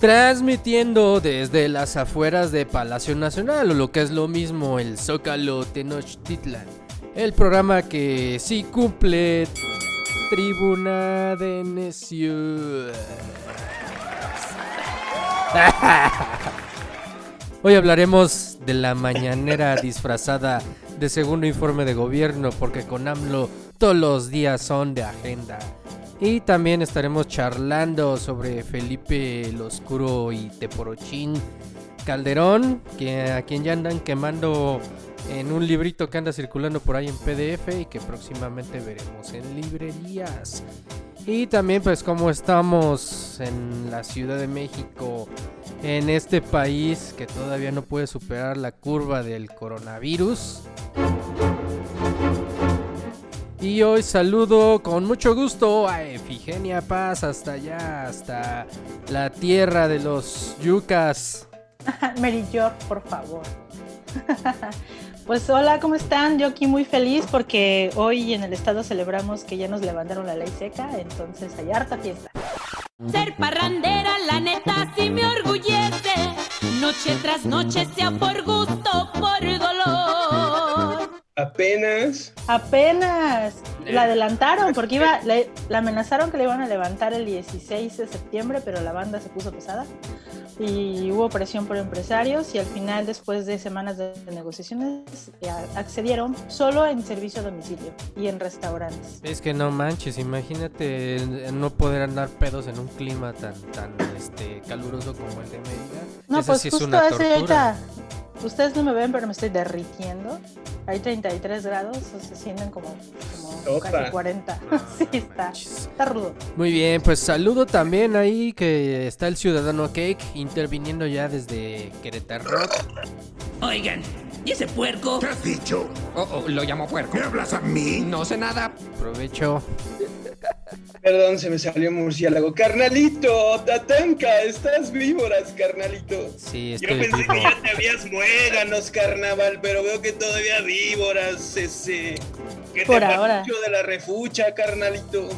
Transmitiendo desde las afueras de Palacio Nacional, o lo que es lo mismo, el Zócalo Tenochtitlan. El programa que sí cumple Tribuna de Necios. Hoy hablaremos de la mañanera disfrazada de segundo informe de gobierno, porque con AMLO todos los días son de agenda. Y también estaremos charlando sobre Felipe el Oscuro y Teporochín Calderón, que a quien ya andan quemando en un librito que anda circulando por ahí en PDF y que próximamente veremos en librerías. Y también pues como estamos en la Ciudad de México, en este país que todavía no puede superar la curva del coronavirus. Y hoy saludo con mucho gusto a Efigenia Paz hasta allá, hasta la tierra de los yucas. Mary York, por favor. Pues hola, ¿cómo están? Yo aquí muy feliz porque hoy en el estado celebramos que ya nos levantaron la ley seca, entonces hay harta fiesta. Ser parrandera, la neta, sí me orgullece. Noche tras noche, sea por gusto. Apenas. Apenas la adelantaron porque iba, le, la amenazaron que le iban a levantar el 16 de septiembre, pero la banda se puso pesada y hubo presión por empresarios y al final, después de semanas de negociaciones, accedieron solo en servicio a domicilio y en restaurantes. Es que no manches, imagínate no poder andar pedos en un clima tan tan este caluroso como el de Mérida. No, pues justo es una tortura. Ustedes no me ven, pero me estoy derritiendo. Hay 33 grados, o se sienten como, como casi 40. sí, está, está rudo. Muy bien, pues saludo también ahí que está el Ciudadano Cake interviniendo ya desde Querétaro. Oigan, ¿y ese puerco? ¿Qué has dicho? Oh, oh, lo llamo puerco. ¿Me hablas a mí? No sé nada. Aprovecho. Perdón, se me salió murciélago. Carnalito, Tatanka, estás víboras, carnalito. Sí, estoy Yo pensé vivo. que ya te habías muéganos, carnaval, pero veo que todavía víboras, ese. ¿Qué Por te ahora. de la refucha, carnalito?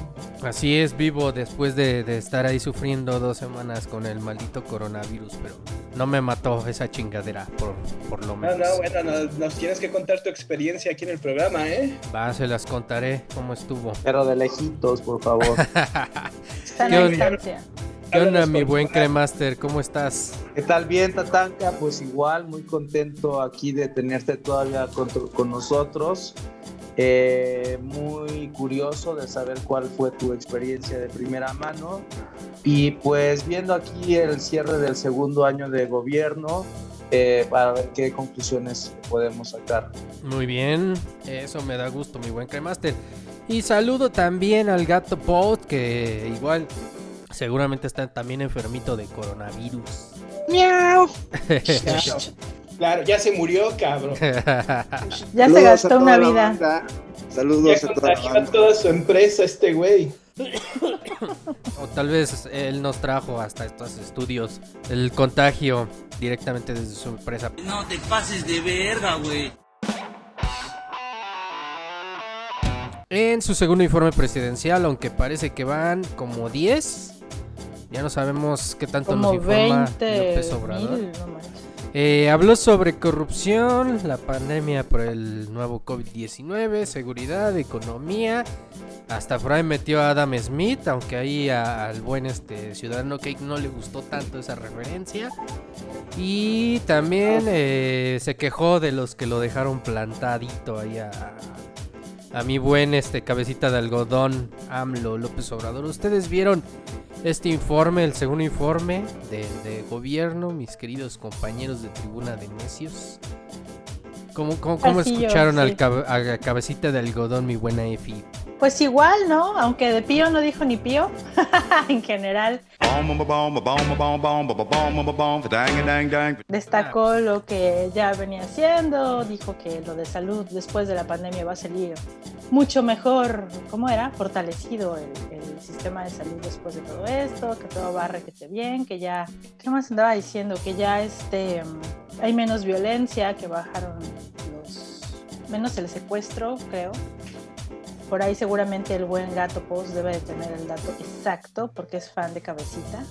Así es, vivo después de, de estar ahí sufriendo dos semanas con el maldito coronavirus, pero no me mató esa chingadera, por, por lo No, menos. no, bueno, nos, nos tienes que contar tu experiencia aquí en el programa, ¿eh? Va, se las contaré cómo estuvo. Pero de lejitos, por favor. Están ¿Qué a onda? distancia. ¿Qué onda, mi buen Cremaster? ¿Cómo estás? ¿Qué tal? Bien, Tatanka. Pues igual, muy contento aquí de tenerte todavía con, con nosotros. Eh, muy curioso de saber cuál fue tu experiencia de primera mano. Y pues viendo aquí el cierre del segundo año de gobierno, eh, para ver qué conclusiones podemos sacar. Muy bien, eso me da gusto, mi buen Cremaster. Y saludo también al gato Pot, que igual seguramente está también enfermito de coronavirus. ¡Miau! Claro, ya se murió, cabrón. Ya se gastó una vida. Saludos Ya a toda la banda. toda su empresa este güey. o tal vez él nos trajo hasta estos estudios el contagio directamente desde su empresa. No te pases de verga, güey. En su segundo informe presidencial, aunque parece que van como 10, ya no sabemos qué tanto Como nos informa 20 López Obrador. mil, no. Eh, habló sobre corrupción, la pandemia por el nuevo COVID-19, seguridad, economía. Hasta por ahí metió a Adam Smith, aunque ahí al buen este ciudadano Cake no le gustó tanto esa referencia. Y también eh, se quejó de los que lo dejaron plantadito ahí a, a mi buen este cabecita de algodón, AMLO López Obrador. ¿Ustedes vieron este informe, el segundo informe de, de gobierno, mis queridos compañeros de Tribuna de Necios? ¿Cómo, cómo, cómo escucharon al sí. cabe- a cabecita de algodón, mi buena Efi? Pues igual, ¿no? Aunque de Pío no dijo ni Pío, en general destacó lo que ya venía haciendo, dijo que lo de salud después de la pandemia va a salir mucho mejor, ¿cómo era? Fortalecido el, el sistema de salud después de todo esto, que todo va requete bien, que ya, ¿qué más andaba diciendo? Que ya este, hay menos violencia, que bajaron los, menos el secuestro, creo. Por ahí seguramente el buen gato Post debe de tener el dato exacto porque es fan de cabecita.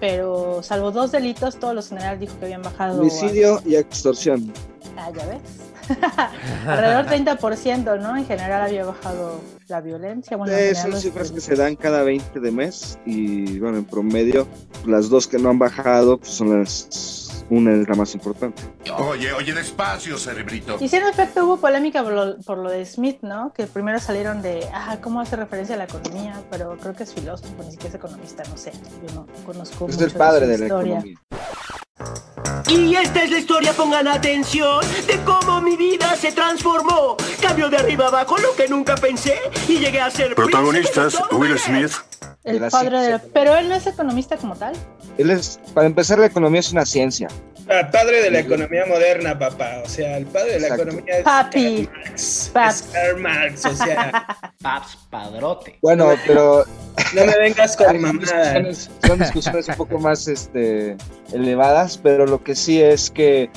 pero salvo dos delitos, todos los generales dijo que habían bajado. Homicidio y extorsión. Ah, ya ves. Alrededor 30%, ¿no? En general había bajado la violencia. Bueno, en Eh, general son cifras que se dan cada 20 de mes y bueno, en promedio las dos que no han bajado pues, son las... Una es la más importante. Oye, oye, despacio, cerebrito. Y sí, en efecto, hubo polémica por lo, por lo de Smith, ¿no? Que primero salieron de, ah, ¿cómo hace referencia a la economía? Pero creo que es filósofo, ni siquiera es economista, no sé. Yo no conozco Es mucho el padre su de la historia. economía. Y esta es la historia, pongan atención, de cómo mi vida se transformó. Cambio de arriba abajo lo que nunca pensé y llegué a ser... Protagonistas, Will. Smith. El padre de. Pero él no es economista como tal. Él es, para empezar, la economía es una ciencia. Ah, padre de la economía moderna, papá. O sea, el padre de la Exacto. economía es Papi. Karl Marx. Paps. Es Karl Marx, o sea, Paps padrote. Bueno, pero no me vengas con mamadas. son discusiones un poco más este, elevadas, pero lo que sí es que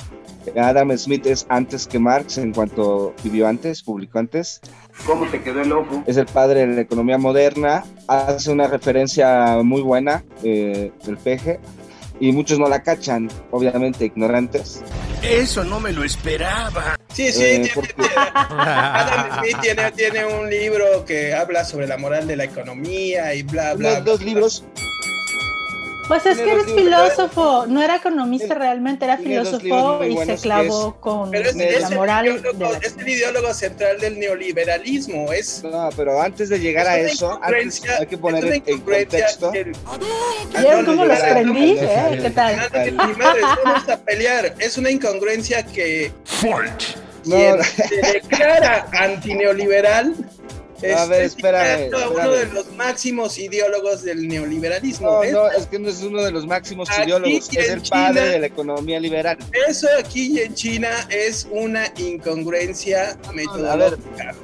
Adam Smith es antes que Marx en cuanto vivió antes, publicó antes. ¿Cómo te quedó el ojo? Es el padre de la economía moderna, hace una referencia muy buena eh, del peje y muchos no la cachan, obviamente ignorantes. Eso no me lo esperaba. Sí, sí, Eh, tiene- porque- tiene- Adam Smith tiene, tiene un libro que habla sobre la moral de la economía y bla, bla. Unos dos bla. libros, Pues es que eres filósofo, no era economista realmente, era filósofo y se clavó con Pero es, es la el moral de la es el ideólogo central del neoliberalismo. Es no, pero antes de llegar a es eso, antes hay que poner es en, en contexto. ¿Vieron cómo los prendí? ¿Eh? ¿Qué tal? Vamos a pelear. Es una incongruencia que. No, quien se declara antineoliberal es A ver, espérame, uno de los máximos ideólogos del neoliberalismo. No, Es- no, es que no es uno de los máximos Aquí ideólogos, es el padre de la economía liberal. Eso aquí en China es una incongruencia metodológica.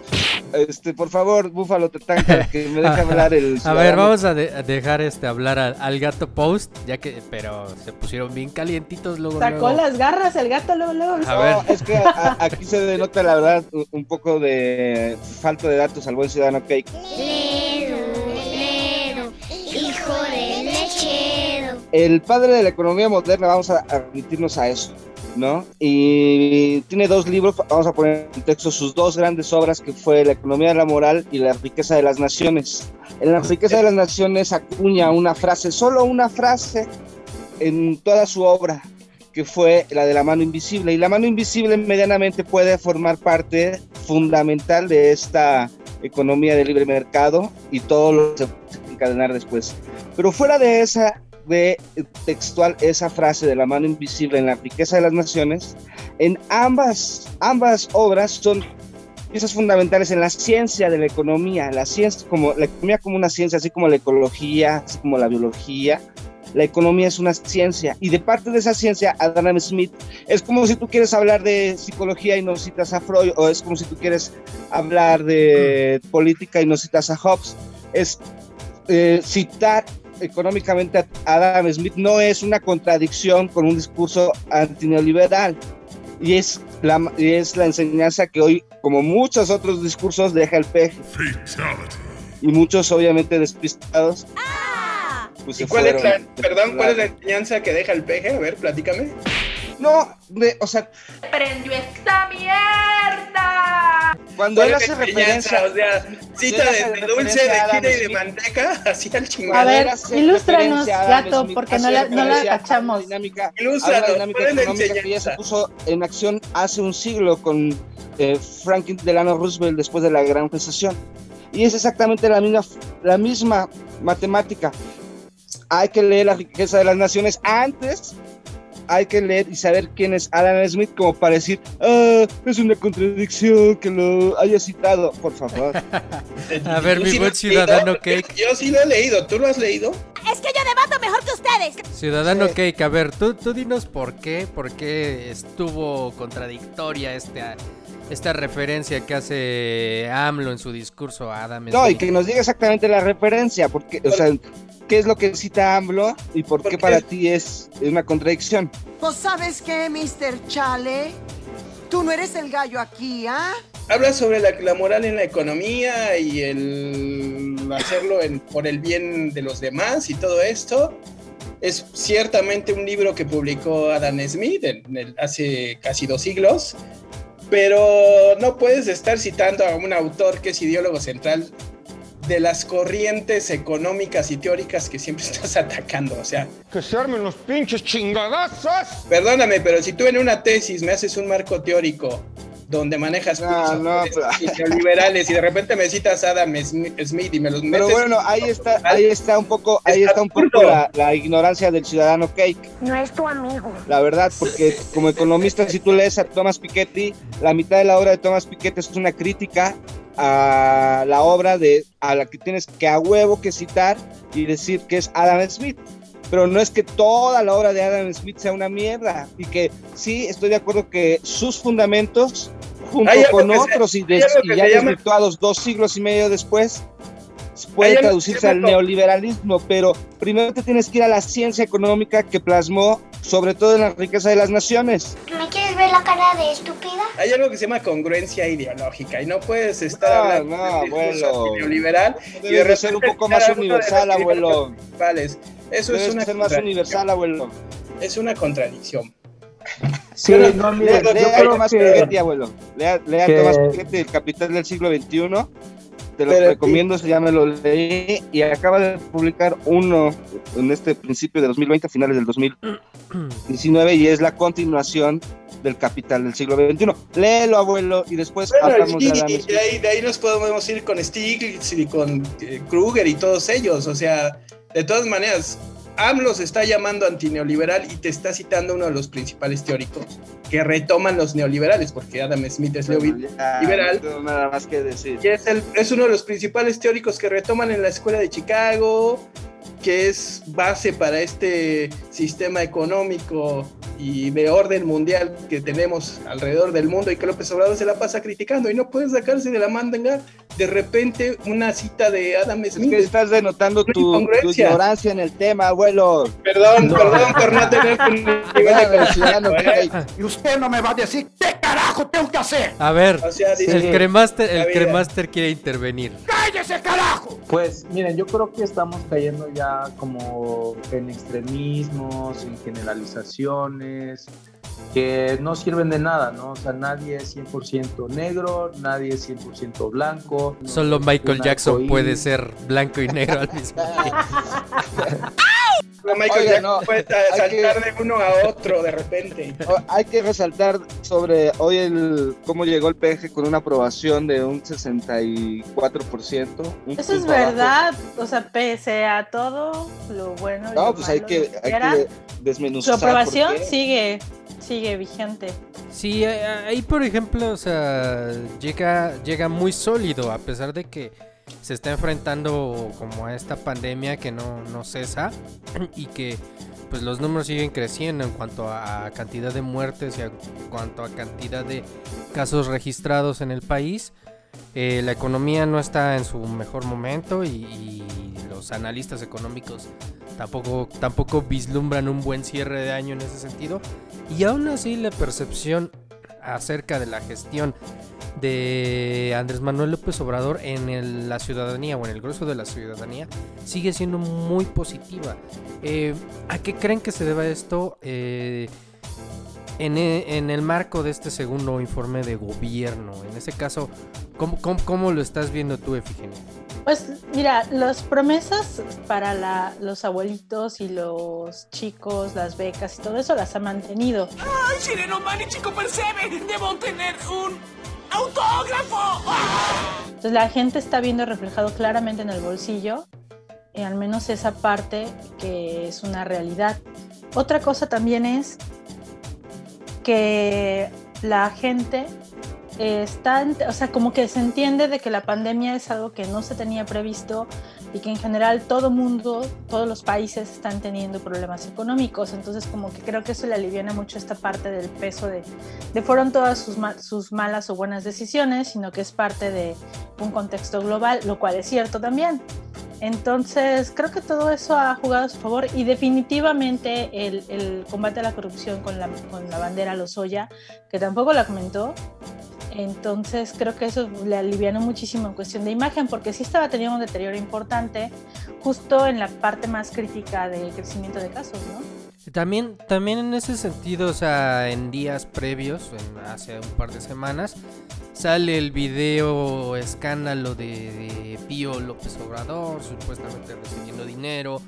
Este, por favor, Búfalo Tatanka, que me deja hablar el A ver, ciudadano. vamos a, de- a dejar este hablar al, al gato post, ya que, pero se pusieron bien calientitos luego. Sacó luego. las garras el gato luego, luego. A ver. No, es que a- aquí se denota la verdad un- un poco de falta de datos al buen ciudadano hijo lechero. El padre de la economía moderna, vamos a admitirnos a eso, ¿no? Y tiene dos libros, vamos a poner en texto sus dos grandes obras, que fue La economía de la moral y La riqueza de las naciones. En La riqueza de las naciones acuña una frase, solo una frase en toda su obra, que fue la de la mano invisible. Y la mano invisible medianamente puede formar parte fundamental de esta economía de libre mercado y todo lo que se puede encadenar después. Pero fuera de esa, de textual, esa frase de la mano invisible en la riqueza de las naciones, en ambas, ambas obras son piezas fundamentales en la ciencia de la economía, la ciencia como la economía como una ciencia, así como la ecología, así como la biología. La economía es una ciencia y de parte de esa ciencia, Adam Smith es como si tú quieres hablar de psicología y no citas a Freud, o es como si tú quieres hablar de política y no citas a Hobbes. Es eh, citar económicamente a Adam Smith no es una contradicción con un discurso antineoliberal. Y es la, y es la enseñanza que hoy, como muchos otros discursos, deja el peje. Fatality. Y muchos, obviamente, despistados. Pues ¿Y se cuál es la, perdón, cuál es la enseñanza que deja el peje? A ver, platícame. No, de- o sea, ¡Prendió esta mierda! cuando ¿Cuál él hace la enseñanza? referencia. O sea, cita de, de dulce, de a chile y de manteca, así al A chingado. ver, hace ilústranos, a gato, porque no la, no la a cachamos. dinámica, Ilústranos, a una dinámica ¿cuál es la que ya se puso en acción hace un siglo con eh, Franklin Delano Roosevelt después de la Gran Recesión. Y es exactamente la misma, la misma matemática. Hay que leer la riqueza de las naciones antes. Hay que leer y saber quién es Adam Smith como para decir, ah, es una contradicción que lo haya citado, por favor. A ver, mi sí buen ciudadano leído, Cake. Yo sí lo he leído, ¿tú lo has leído? Es que yo debato mejor que ustedes. Ciudadano Cake, a ver, tú, tú dinos por qué, por qué estuvo contradictoria esta, esta referencia que hace AMLO en su discurso a Adam No, y Smith. que nos diga exactamente la referencia, porque, o sea, qué es lo que cita AMLO y por qué Porque- para ti es una contradicción. Pues sabes qué, Mr. Chale, tú no eres el gallo aquí, ¿ah? Habla sobre la, la moral en la economía y el hacerlo en- por el bien de los demás y todo esto. es ciertamente un libro que publicó Adam Smith en el- hace casi dos siglos, pero no puedes estar citando a un autor que es ideólogo central de las corrientes económicas y teóricas que siempre estás atacando. O sea, Que se armen los pinches chingadazos. perdóname, pero si tú en una tesis me haces un marco teórico donde manejas No, no, filosofías neoliberales y de repente me citas a Adam Smi- Smith y me los Pero metes bueno, ahí está, ahí está un poco, ahí está un poco la, la ignorancia del ciudadano Cake. No es tu amigo. La verdad, porque como economista, si tú lees a Thomas Piketty, la mitad de la obra de Thomas Piketty es una crítica a la obra de a la que tienes que a huevo que citar y decir que es Adam Smith. Pero no es que toda la obra de Adam Smith sea una mierda. Y que sí, estoy de acuerdo que sus fundamentos, junto con otros y, des- algo y que ya desvirtuados dos siglos y medio después, puede traducirse se al neoliberalismo, pero primero te tienes que ir a la ciencia económica que plasmó sobre todo en la riqueza de las naciones. ¿Me ver la cara de estúpida? Hay algo que se llama congruencia ideológica y no puedes estar No, hablando no, de abuelo. neoliberal y de ser un poco más universal, abuelo. Eso Debes es una ser más universal, abuelo. Es una contradicción. Sí, Pero- no, mira, Lea, yo lea creo que- Piketty, abuelo. Lea, lea que- Tomás Piketty, El Capital del siglo XXI. Te lo Pero- recomiendo, ya me lo leí y acaba de publicar uno en este principio de 2020, a finales del 2019, y es la continuación del Capital del siglo XXI. Léelo, abuelo, y después Bueno, hablamos de y de ahí, de ahí nos podemos ir con Stiglitz y con eh, Kruger y todos ellos. O sea, de todas maneras, AMLO se está llamando antineoliberal y te está citando uno de los principales teóricos que retoman los neoliberales, porque Adam Smith es neoliberal. no nada más que decir. Y es, el- es uno de los principales teóricos que retoman en la escuela de Chicago, que es base para este sistema económico y de orden mundial que tenemos alrededor del mundo y que López Obrador se la pasa criticando y no puede sacarse de la manga de repente una cita de Adam Es Smith. que estás denotando tu, ignorancia en el tema, abuelo. Perdón, perdón por no tener un nivel de conocimiento, ¿eh? Y usted no me va a decir qué carajo tengo que hacer. A ver, O sea, dice- el cremaster, el cremaster quiere intervenir. ¡Cállese, carajo! Pues miren, yo creo que estamos cayendo ya como en extremismos, en generalizaciones, que no sirven de nada, ¿no? O sea, nadie es 100% negro, nadie es 100% blanco. no Solo Michael Jackson puede ser blanco y negro al mismo tiempo. No, Michael Oiga, Jackson no, puede hay saltar de uno a otro de repente. O- Hay que resaltar sobre hoy el cómo llegó el PG con una aprobación de un 64%. un Eso es verdad, o sea, pese a todo lo bueno. y No, lo pues hay malo, que, lo hay que Su desmenuzar. por aprobación sigue, sigue vigente. Sí, ahí por ejemplo, o sea, llega, llega muy sólido a pesar de que se está enfrentando como a esta pandemia que no, no cesa y que pues los números siguen creciendo en cuanto a cantidad de muertes y en cuanto a cantidad de casos registrados en el país. Eh, la economía no está en su mejor momento y, y los analistas económicos tampoco, tampoco vislumbran un buen cierre de año en ese sentido. Y aún así la percepción acerca de la gestión de Andrés Manuel López Obrador en el- la ciudadanía o en el grueso de la ciudadanía sigue siendo muy positiva. Eh, ¿A qué creen que se deba esto? Eh, en, e- en el marco de este segundo informe de gobierno, en ese caso, ¿cómo, cómo, cómo lo estás viendo tú, Efigenia? Pues mira, las promesas para la- los abuelitos y los chicos, las becas y todo eso las ha mantenido. ¡Ay, Sireno Man y Chico Percebe! ¡Debo tener un autógrafo! Entonces la gente está viendo reflejado claramente en el bolsillo, y al menos esa parte que es una realidad. Otra cosa también es que la gente está, o sea, como que se entiende de que la pandemia es algo que no se tenía previsto y que en general todo mundo, todos los países están teniendo problemas económicos. Entonces como que creo que eso le aliviana mucho esta parte del peso de, de fueron todas sus, sus malas o buenas decisiones, sino que es parte de un contexto global, lo cual es cierto también. Entonces, creo que todo eso ha jugado a su favor y definitivamente el, el combate a la corrupción con la, con la bandera Lozoya, que tampoco la comentó, Entonces creo que eso le alivianó muchísimo en cuestión de imagen, porque sí estaba teniendo un deterioro importante justo en la parte más crítica de crecimiento de casos, ¿no? También, también en ese sentido, o sea, en días previos, en, hace un par de semanas, sale el video escándalo de, de Pío López Obrador, supuestamente recibiendo dinero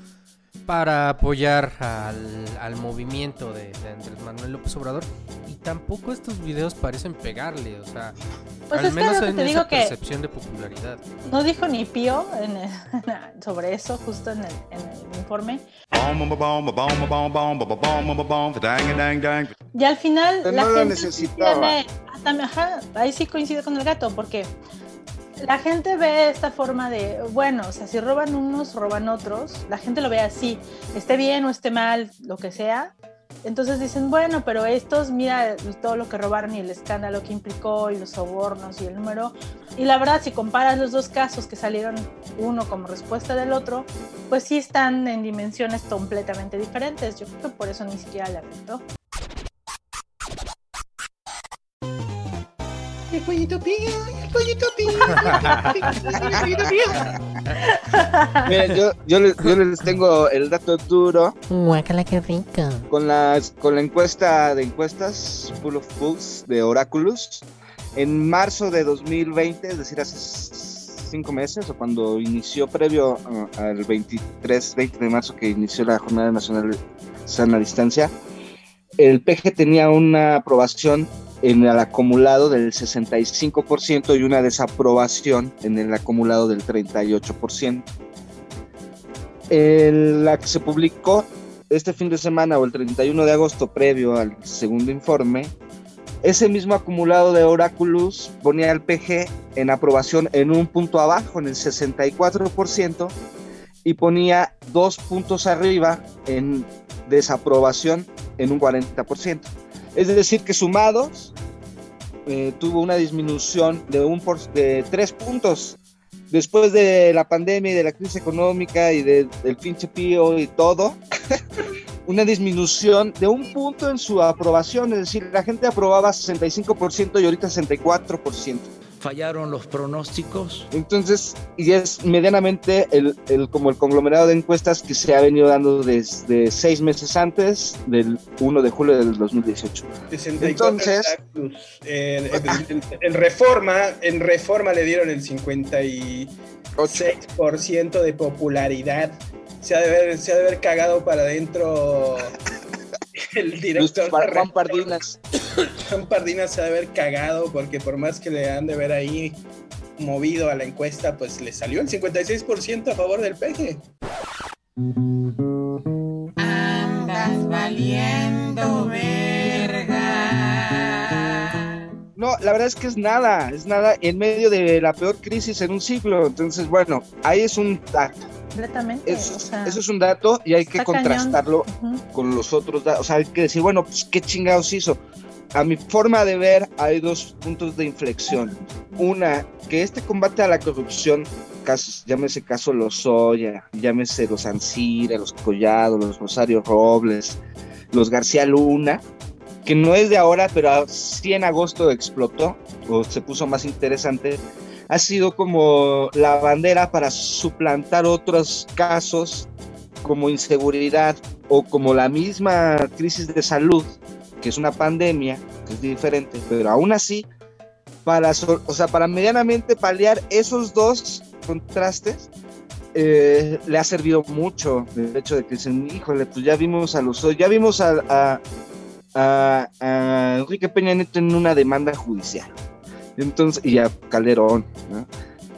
para apoyar al, al movimiento de, de Andrés Manuel López Obrador. Y tampoco estos videos parecen pegarle, o sea, Pues al menos que en te esa digo que- percepción de popularidad. No dijo ni pío en el- sobre eso, justo en el, en el informe. Y al final Pero la no lo gente tiene- también- ajá, ahí sí coincido con el gato, porque la gente ve esta forma de, bueno, o sea, si roban unos, roban otros, la gente lo ve así, esté bien o esté mal, lo que sea. Entonces dicen, bueno, pero estos, mira todo lo que robaron y el escándalo que implicó y los sobornos y el número. Y la verdad, si comparas los dos casos que salieron uno como respuesta del otro, pues sí están en dimensiones completamente diferentes. Yo creo que por eso ni siquiera le afectó. El pollito pío, el pollito pío, el pollito pío. Miren, yo, yo, les, yo les tengo el dato duro Guácala, qué rico. con, las, con la encuesta de encuestas Full of Fools de Oráculos. En marzo de 2020, es decir, hace cinco meses, o cuando inició previo uh, al 23, 20 de marzo que inició la Jornada Nacional de Sana Distancia, el PG tenía una aprobación en el acumulado del 65% y una desaprobación en el acumulado del 38%. El- la que se publicó este fin de semana o el 31 de agosto previo al segundo informe, ese mismo acumulado de Oráculos ponía al PG en aprobación en un punto abajo, en el 64%, y ponía dos puntos arriba en desaprobación en un 40%. Es decir, que sumados eh, tuvo una disminución de, un por, de tres puntos después de la pandemia y de la crisis económica y de- del pinche pío y todo, una disminución de un punto en su aprobación, es decir, la gente aprobaba 65% y ahorita 64%. Fallaron los pronósticos. Entonces, y es medianamente el, el- como el conglomerado de encuestas que se ha venido dando desde seis meses antes del 1 de julio del 2018. 64 Entonces-. En, en- en- en Reforma, en Reforma le dieron el 56% de popularidad. Se ha de haber, se ha de haber cagado para adentro el director. Juan. Pardinas. Juan Pardinas se ha de haber cagado porque por más que le han de ver ahí movido a la encuesta, pues le salió el 56% a favor del peje. Andas valiendo verga. No, la verdad es que es nada, es nada en medio de la peor crisis en un siglo. Entonces, bueno, ahí es un dato. Completamente. Eso, o sea, eso es un dato y hay que contrastarlo con los otros datos. O sea, hay que decir, bueno, pues qué chingados hizo. A mi forma de ver, hay dos puntos de inflexión. Una, que este combate a la corrupción, llámese caso Lozoya, llámese los Ancira, los Collado, los Rosario Robles, los García Luna, que no es de ahora, pero sí en agosto explotó o se puso más interesante, ha sido como la bandera para suplantar otros casos como inseguridad o como la misma crisis de salud, que es una pandemia, que es diferente, pero aún así, para, o sea, para medianamente paliar esos dos contrastes, eh, le ha servido mucho el hecho de que dicen, híjole, pues ya vimos a los, ya vimos a Enrique Peña Nieto en una demanda judicial. Entonces, y a Calderón, ¿no?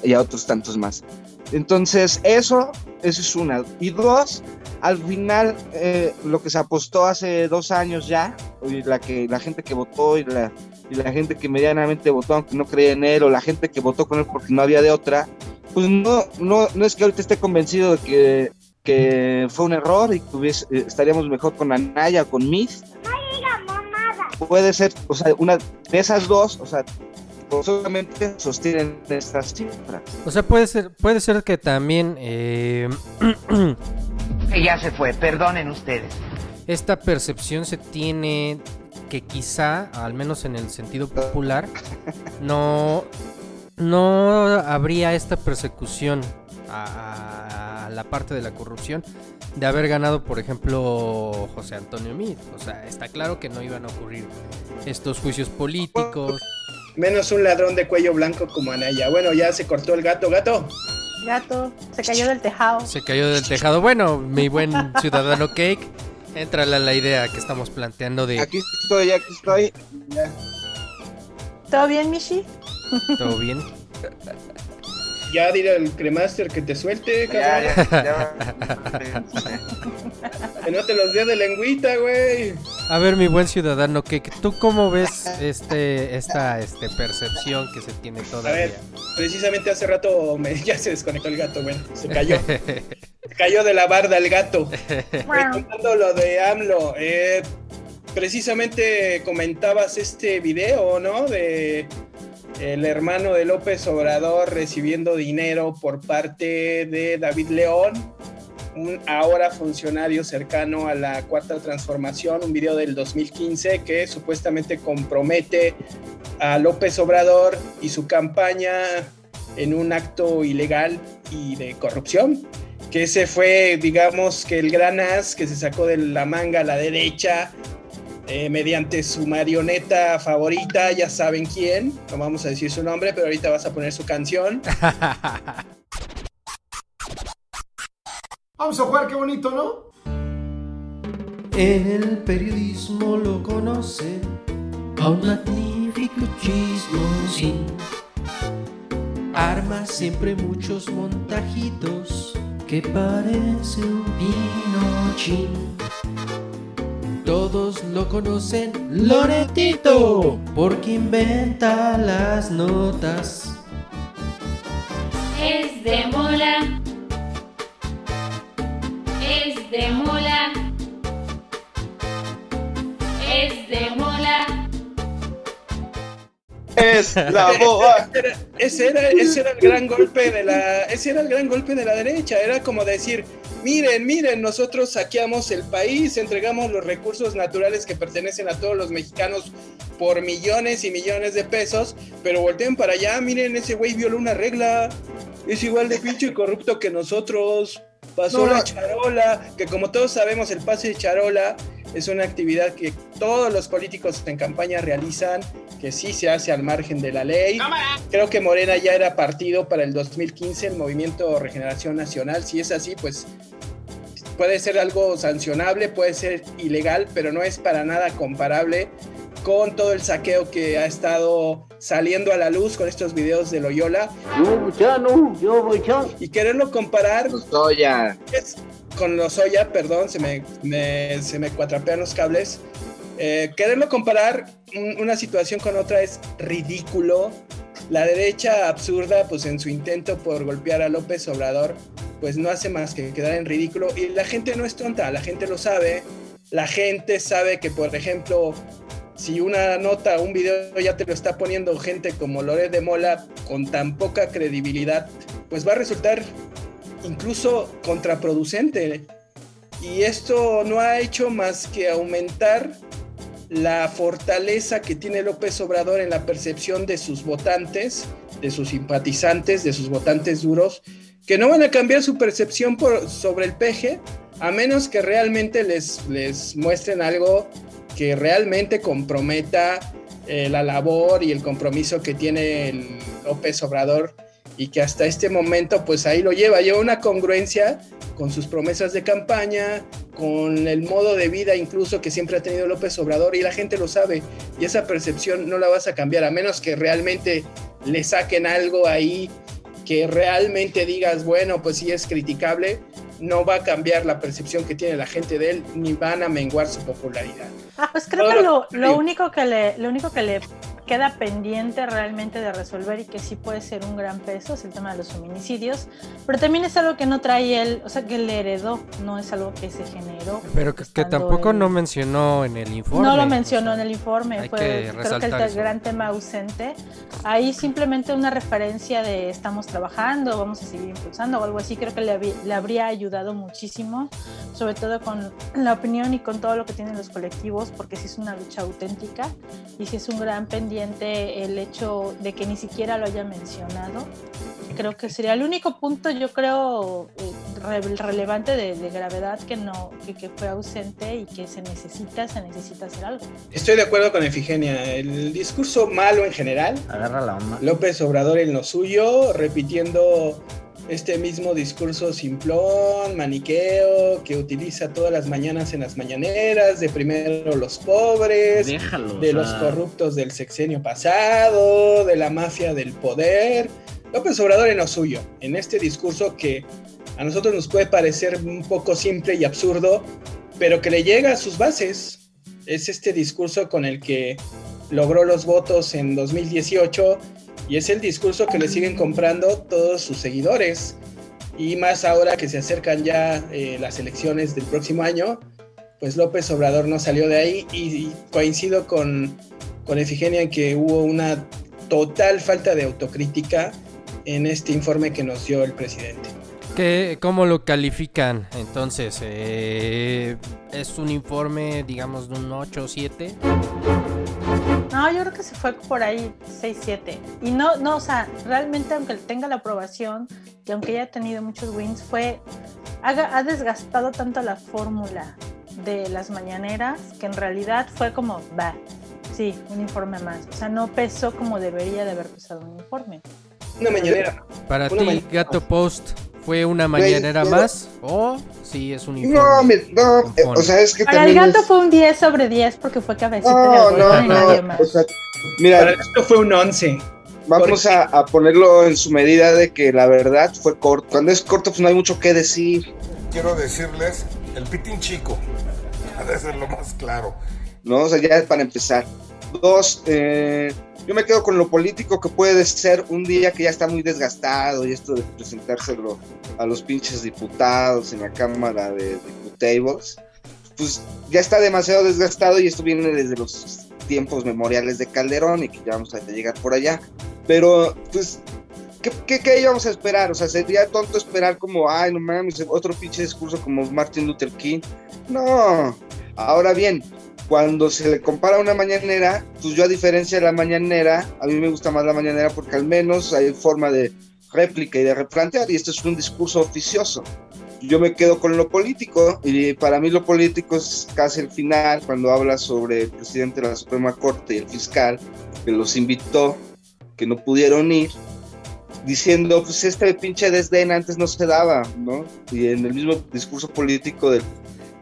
y a otros tantos más. Entonces, eso, eso es una. Y dos, al final, eh, lo que se apostó hace dos años ya, y la, que, la gente que votó y la, y la gente que medianamente votó, aunque no creía en él, o la gente que votó con él porque no había de otra, pues no, no, no es que ahorita esté convencido de que, que fue un error y que hubiese- eh, estaríamos mejor con Anaya o con Miss. Puede ser, o sea, una de esas dos, o sea, solamente sostienen estas cifras. O sea, puede ser, puede ser que también eh, Que ya se fue, perdonen ustedes. esta percepción se tiene que quizá, al menos en el sentido popular, no, no habría esta persecución a, a la parte de la corrupción de haber ganado, por ejemplo, José Antonio Meade. O sea, está claro que no iban a ocurrir estos juicios políticos. Menos un ladrón de cuello blanco como Anaya. Bueno, ya se cortó el gato, gato. Gato, se cayó del tejado. Se cayó del tejado. Bueno, mi buen ciudadano Cake, entra la, la idea que estamos planteando de... Aquí estoy, aquí estoy. Ya. ¿Todo bien, Mishi? ¿Todo bien? Ya dile al cremaster que te suelte, cabrón. ya, ya. Que no te los dé de lengüita, güey. A ver, mi buen ciudadano Cake, ¿tú cómo ves este, esta este, percepción que se tiene A ver, todavía? precisamente hace rato me- ya se desconectó el gato, bueno, se cayó. Se cayó de la barda el gato. Retomando lo de AMLO, eh, precisamente comentabas este video, ¿no? De el hermano de López Obrador recibiendo dinero por parte de David León, un ahora funcionario cercano a la Cuarta Transformación, un video del 2015 que supuestamente compromete a López Obrador y su campaña en un acto ilegal y de corrupción. Que ese fue, digamos, que el gran as que se sacó de la manga a la derecha eh, mediante su marioneta favorita, ya saben quién, no vamos a decir su nombre, pero ahorita vas a poner su canción. Vamos a jugar, qué bonito, ¿no? En el periodismo lo conocen a un magnífico chismosín. Arma siempre muchos montajitos que parece un pinochín. Todos lo conocen, Loretito, porque inventa las notas. Es de mola. Es de mola. Es de mola. Es la boa. Era- ese, era, ese era el gran golpe de la ese era el gran golpe de la derecha era como decir miren miren nosotros saqueamos el país entregamos los recursos naturales que pertenecen a todos los mexicanos por millones y millones de pesos pero volteen para allá miren ese güey violó una regla es igual de pinche corrupto que nosotros pasó No, la charola que como todos sabemos el pase de charola es una actividad que todos los políticos en campaña realizan, que sí se hace al margen de la ley. Creo que Morena ya era partido para el 2015, el Movimiento Regeneración Nacional. Si es así, pues puede ser algo sancionable, puede ser ilegal, pero no es para nada comparable con todo el saqueo que ha estado saliendo a la luz con estos videos de Loyola. Y quererlo comparar Soya. es con los Soya, perdón, se me, me- se me cuatrapean los cables. Eh, quererlo comparar un- una situación con otra es ridículo. La derecha absurda, pues en su intento por golpear a López Obrador, pues no hace más que quedar en ridículo. Y la gente no es tonta, la gente lo sabe. La gente sabe que, por ejemplo, si una nota, un video ya te lo está poniendo gente como Loret de Mola con tan poca credibilidad, pues va a resultar incluso contraproducente. Y esto no ha hecho más que aumentar la fortaleza que tiene López Obrador en la percepción de sus votantes, de sus simpatizantes, de sus votantes duros, que no van a cambiar su percepción sobre el peje a menos que realmente les, muestren algo que realmente comprometa eh, la labor y el compromiso que tiene López Obrador y que hasta este momento pues ahí lo lleva, lleva una congruencia con sus promesas de campaña, con el modo de vida incluso que siempre ha tenido López Obrador y la gente lo sabe y esa percepción no la vas a cambiar a menos que realmente le saquen algo ahí que realmente digas, bueno, pues sí es criticable, no va a cambiar la percepción que tiene la gente de él ni van a menguar su popularidad. Ah, pues creo Todo que lo lo único que le, lo único que le queda pendiente realmente de resolver y que sí puede ser un gran peso es el tema de los feminicidios, pero también es algo que no trae él, o sea, que le heredó, no es algo que se generó. Pero que, que tampoco él- no mencionó en el informe. No lo mencionó en el informe, hay fue que creo que el eso. gran tema ausente. Ahí simplemente una referencia de estamos trabajando, vamos a seguir impulsando o algo así, creo que le, le habría ayudado muchísimo, sobre todo con la opinión y con todo lo que tienen los colectivos, porque sí es una lucha auténtica y sí es un gran pendiente el hecho de que ni siquiera lo haya mencionado. Creo que sería el único punto, yo creo, eh, re- relevante de, de gravedad que no que, que fue ausente y que se necesita, se necesita hacer algo. Estoy de acuerdo con Efigenia. El discurso malo en general. Agarra la onda. López Obrador en lo suyo, repitiendo este mismo discurso simplón, maniqueo, que utiliza todas las mañanas en las mañaneras, de primero los pobres, Déjalo, de o los corruptos del sexenio pasado, de la mafia del poder. López Obrador en lo suyo, en este discurso que a nosotros nos puede parecer un poco simple y absurdo, pero que le llega a sus bases. Es este discurso con el que logró los votos en 2018 y es el discurso que le siguen comprando todos sus seguidores. Y más ahora que se acercan ya eh, las elecciones del próximo año, pues López Obrador no salió de ahí y, coincido con, con Efigenia en que hubo una total falta de autocrítica en este informe que nos dio el presidente. ¿Qué, ¿Cómo lo califican? Entonces, eh, ¿es un informe, digamos, de un 8 o 7? No, yo creo que se fue por ahí 6-7. Y no, no, o sea, realmente aunque tenga la aprobación y aunque haya tenido muchos wins, fue, ha desgastado tanto la fórmula de las mañaneras que en realidad fue como, va, sí, un informe más. O sea, no pesó como debería de haber pesado un informe. Una mañanera. Para ti, Gato Post, ¿fue una mañanera más? ¿O sí es un informe? No, mi- no, eh, o sea, es que Para el también gato es- fue un 10 sobre 10 porque fue cabecita No, de no, algodón y nadie no. más. O sea, mira, Para esto fue un 11. vamos a, a ponerlo en su medida de que la verdad fue corto. Cuando es corto, pues no hay mucho que decir. Quiero decirles, el pitín chico. Ha de ser lo más claro. ¿no? O sea, ya para empezar. Dos, eh, yo me quedo con lo político que puede ser un día que ya está muy desgastado y esto de presentárselo a los pinches diputados en la Cámara de Diputables, pues ya está demasiado desgastado y esto viene desde los tiempos memoriales de Calderón y que ya vamos a llegar por allá. Pero, pues, ¿qué, qué, qué íbamos a esperar? O sea, sería tonto esperar como, ay, no mames, otro pinche discurso como Martin Luther King. No. Ahora bien, cuando se le compara a una mañanera, pues yo a diferencia de la mañanera, a mí me gusta más la mañanera porque al menos hay forma de réplica y de replantear y esto es un discurso oficioso. Yo me quedo con lo político y para mí lo político es casi el final cuando habla sobre el presidente de la Suprema Corte y el fiscal que los invitó, que no pudieron ir, diciendo, pues este pinche desdén antes no se daba, ¿no? Y en el mismo discurso político del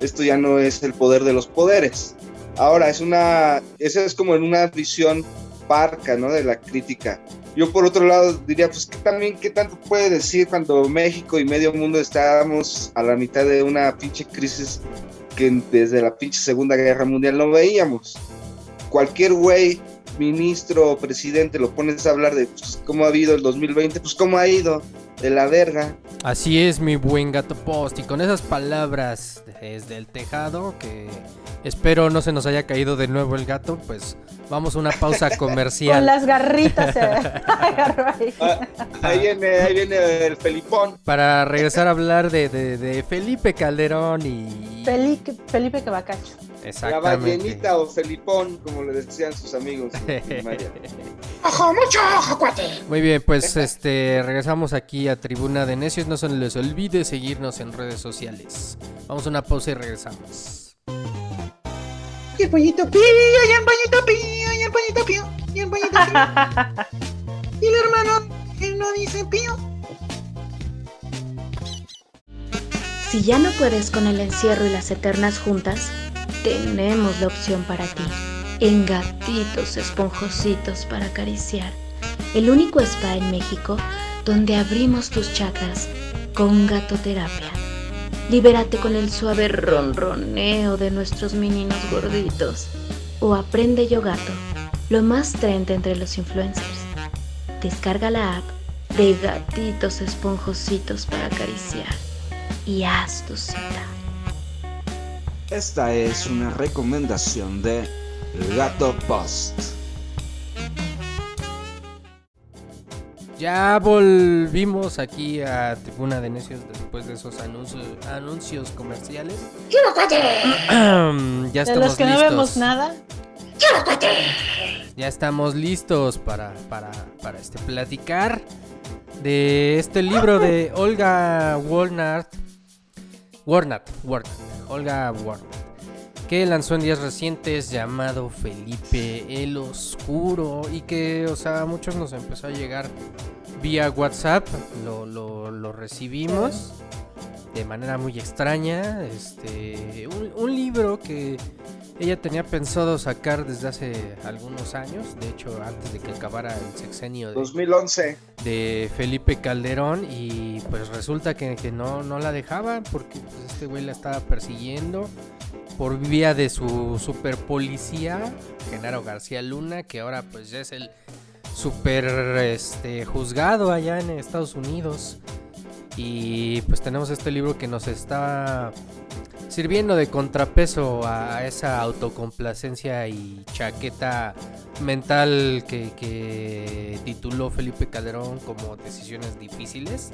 esto ya no es el poder de los poderes. Ahora, es una, esa es como en una visión parca, ¿no? De la crítica. Yo por otro lado diría, pues que también, ¿qué tanto puede decir cuando México y medio mundo estábamos a la mitad de una pinche crisis que desde la pinche Segunda Guerra Mundial no veíamos? Cualquier güey, ministro o presidente, lo pones a hablar de pues, cómo ha habido el 2020, pues cómo ha ido, de la verga. Así es, mi buen gato post. Y con esas palabras desde el tejado, que espero no se nos haya caído de nuevo el gato, pues vamos a una pausa comercial. Con las garritas se agarró ahí. Ahí viene, ahí viene el Felipón. Para regresar a hablar de, de- de Felipe Calderón y... Felipe, Felipe Cabacacho. La ballenita o Felipón, como le decían sus amigos. ¡Ojo, mucho ojo, cuate! Muy bien, pues este regresamos aquí a Tribuna de Necios. No se les olvide seguirnos en redes sociales. Vamos a una pausa y regresamos. Y el pollito pío, y el pollito pío, y el pollito pío, y el pollito pío. Y el hermano, él no dice pío. Si ya no puedes con el encierro y las eternas juntas, tenemos la opción para ti. En gatitos esponjositos para acariciar. El único spa en México donde abrimos tus chakras con gatoterapia. Libérate con el suave ronroneo de nuestros meninos gorditos. O aprende yo gato lo más trend entre los influencers. Descarga la app de gatitos esponjositos para acariciar y haz tu cita. Esta es una recomendación de Gato Post. Ya volvimos aquí a Tribuna de Necios después de esos anuncios, anuncios comerciales. ya De estamos los que no listos. vemos nada. Ya estamos listos para, para, para este platicar de este libro de Olga Walnut. Warnat, Warnat, Olga Warnat, que lanzó en días recientes llamado Felipe el Oscuro y que, o sea, a muchos nos empezó a llegar vía WhatsApp, lo, lo, recibimos de manera muy extraña, este, un libro que ella tenía pensado sacar desde hace algunos años, de hecho antes de que acabara el sexenio de, 2011. de Felipe Calderón y pues resulta que, que no, no la dejaba porque pues, este güey la estaba persiguiendo por vía de su super policía, Genaro García Luna, que ahora pues ya es el super este, juzgado allá en Estados Unidos. Y pues tenemos este libro que nos está sirviendo de contrapeso a esa autocomplacencia y chaqueta mental que, que tituló Felipe Calderón como Decisiones Difíciles.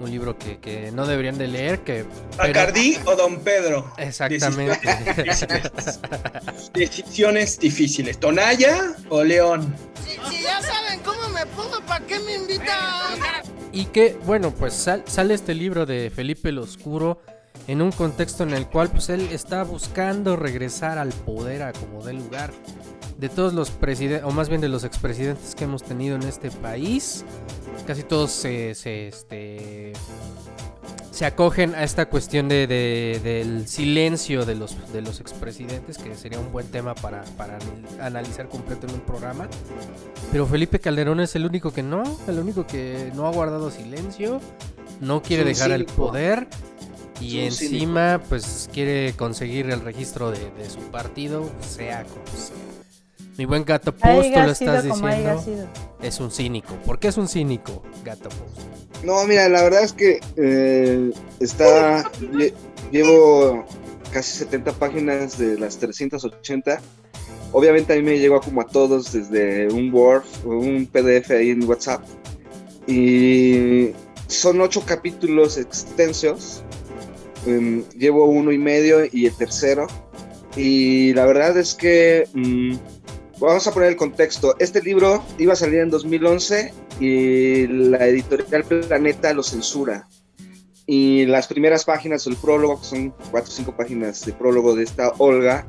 Un libro que, que no deberían de leer. Que, pero- ¿Bacardí o Don Pedro? Exactamente. Decisiones difíciles. Decisiones difíciles. ¿Tonaya o León? Si ya saben cómo me pongo, ¿para qué me invitan? Y que, bueno, pues sal- sale este libro de Felipe el Oscuro en un contexto en el cual pues él está buscando regresar al poder a como dé lugar. De todos los presidentes, o más bien de los expresidentes que hemos tenido en este país, casi todos se, se, este, se acogen a esta cuestión de, de- del silencio de los, de los expresidentes, que sería un buen tema para, para anal- analizar completo en un programa. Pero Felipe Calderón es el único que no, el único que no ha guardado silencio, no quiere dejar el poder y encima pues quiere conseguir el registro de, de su partido, sea como sea. Mi buen Gato Post, tú lo estás diciendo, es un cínico. ¿Por qué es un cínico, Gato Post? No, mira, la verdad es que eh, está. lle- Llevo casi 70 páginas de las 380. Obviamente a mí me llegó como a todos desde un Word o un PDF ahí en WhatsApp. Y son ocho capítulos extensos. Em, llevo uno y medio y el tercero. Y la verdad es que mm, vamos a poner el contexto. Este libro iba a salir en 2011 y la editorial Planeta lo censura. Y las primeras páginas del prólogo, que son cuatro o cinco páginas de prólogo de esta Olga,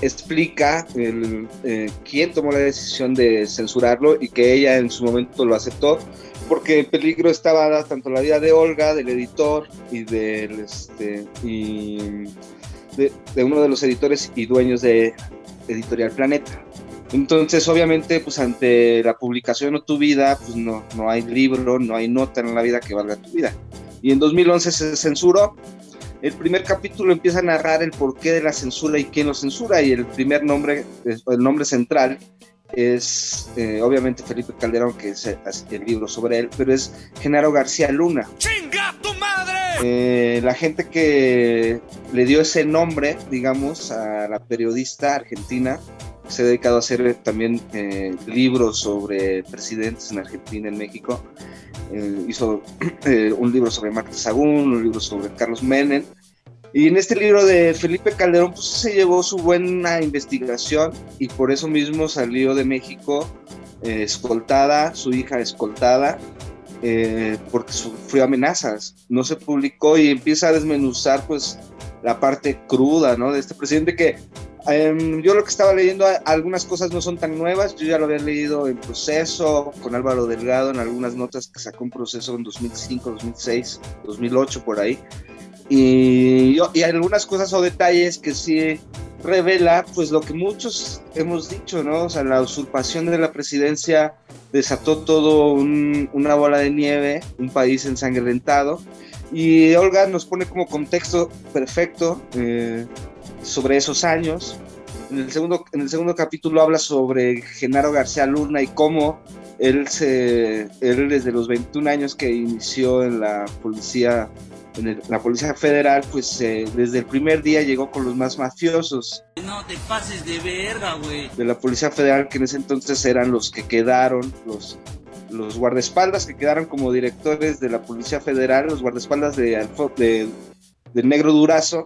explica el, eh, quién tomó la decisión de censurarlo y que ella en su momento lo aceptó, porque en peligro estaba tanto la vida de Olga, del editor y del este y de, de uno de los editores y dueños de Editorial Planeta. Entonces, obviamente, pues ante la publicación o tu vida, pues no, no hay libro, no hay nota en la vida que valga tu vida. Y en 2011 se censuró. El primer capítulo empieza a narrar el porqué de la censura y quién lo censura. Y el primer nombre, el nombre central, es eh, obviamente Felipe Calderón, que es el, libro sobre él, pero es Genaro García Luna. ¡Chinga tu madre! Eh, la gente que le dio ese nombre, digamos, a la periodista argentina, se ha dedicado a hacer también eh, libros sobre presidentes en Argentina, en México. Hizo un libro sobre Marta Sagún, un libro sobre Carlos Menem. Y en este libro de Felipe Calderón, pues se llevó su buena investigación y por eso mismo salió de México eh, escoltada, su hija escoltada, eh, porque sufrió amenazas. No se publicó y empieza a desmenuzar pues la parte cruda, ¿no? De este presidente que em, yo lo que estaba leyendo, algunas cosas no son tan nuevas, yo ya lo había leído en proceso, con Álvaro Delgado, en algunas notas que sacó un proceso en 2005, 2006, 2008, por ahí. Y, y algunas cosas o detalles que sí revela, pues lo que muchos hemos dicho, ¿no? O sea, la usurpación de la presidencia desató todo un- una bola de nieve, un país ensangrentado. Y Olga nos pone como contexto perfecto eh, sobre esos años. En el segundo, en el segundo capítulo habla sobre Genaro García Luna y cómo él, se, él desde los 21 años que inició en la policía, en el- la policía federal, pues eh, desde el primer día llegó con los más mafiosos No te pases de verga, güey. de la Policía Federal, que en ese entonces eran los que quedaron, los, los guardaespaldas que quedaron como directores de la Policía Federal, los guardaespaldas de, Alfo- de, de Negro Durazo.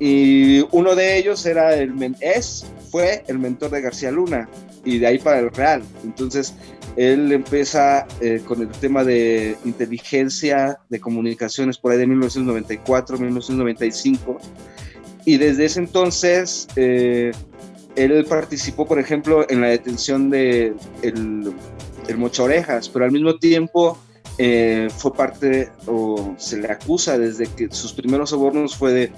Y uno de ellos era el es, fue el mentor de García Luna, y de ahí para el Real. Entonces, él empieza eh, con el tema de inteligencia, de comunicaciones por ahí de 1994, 1995. Y desde ese entonces, eh, él participó, por ejemplo, en la detención de el, Mocha Orejas, pero al mismo tiempo eh, fue parte, o se le acusa desde que sus primeros sobornos fue de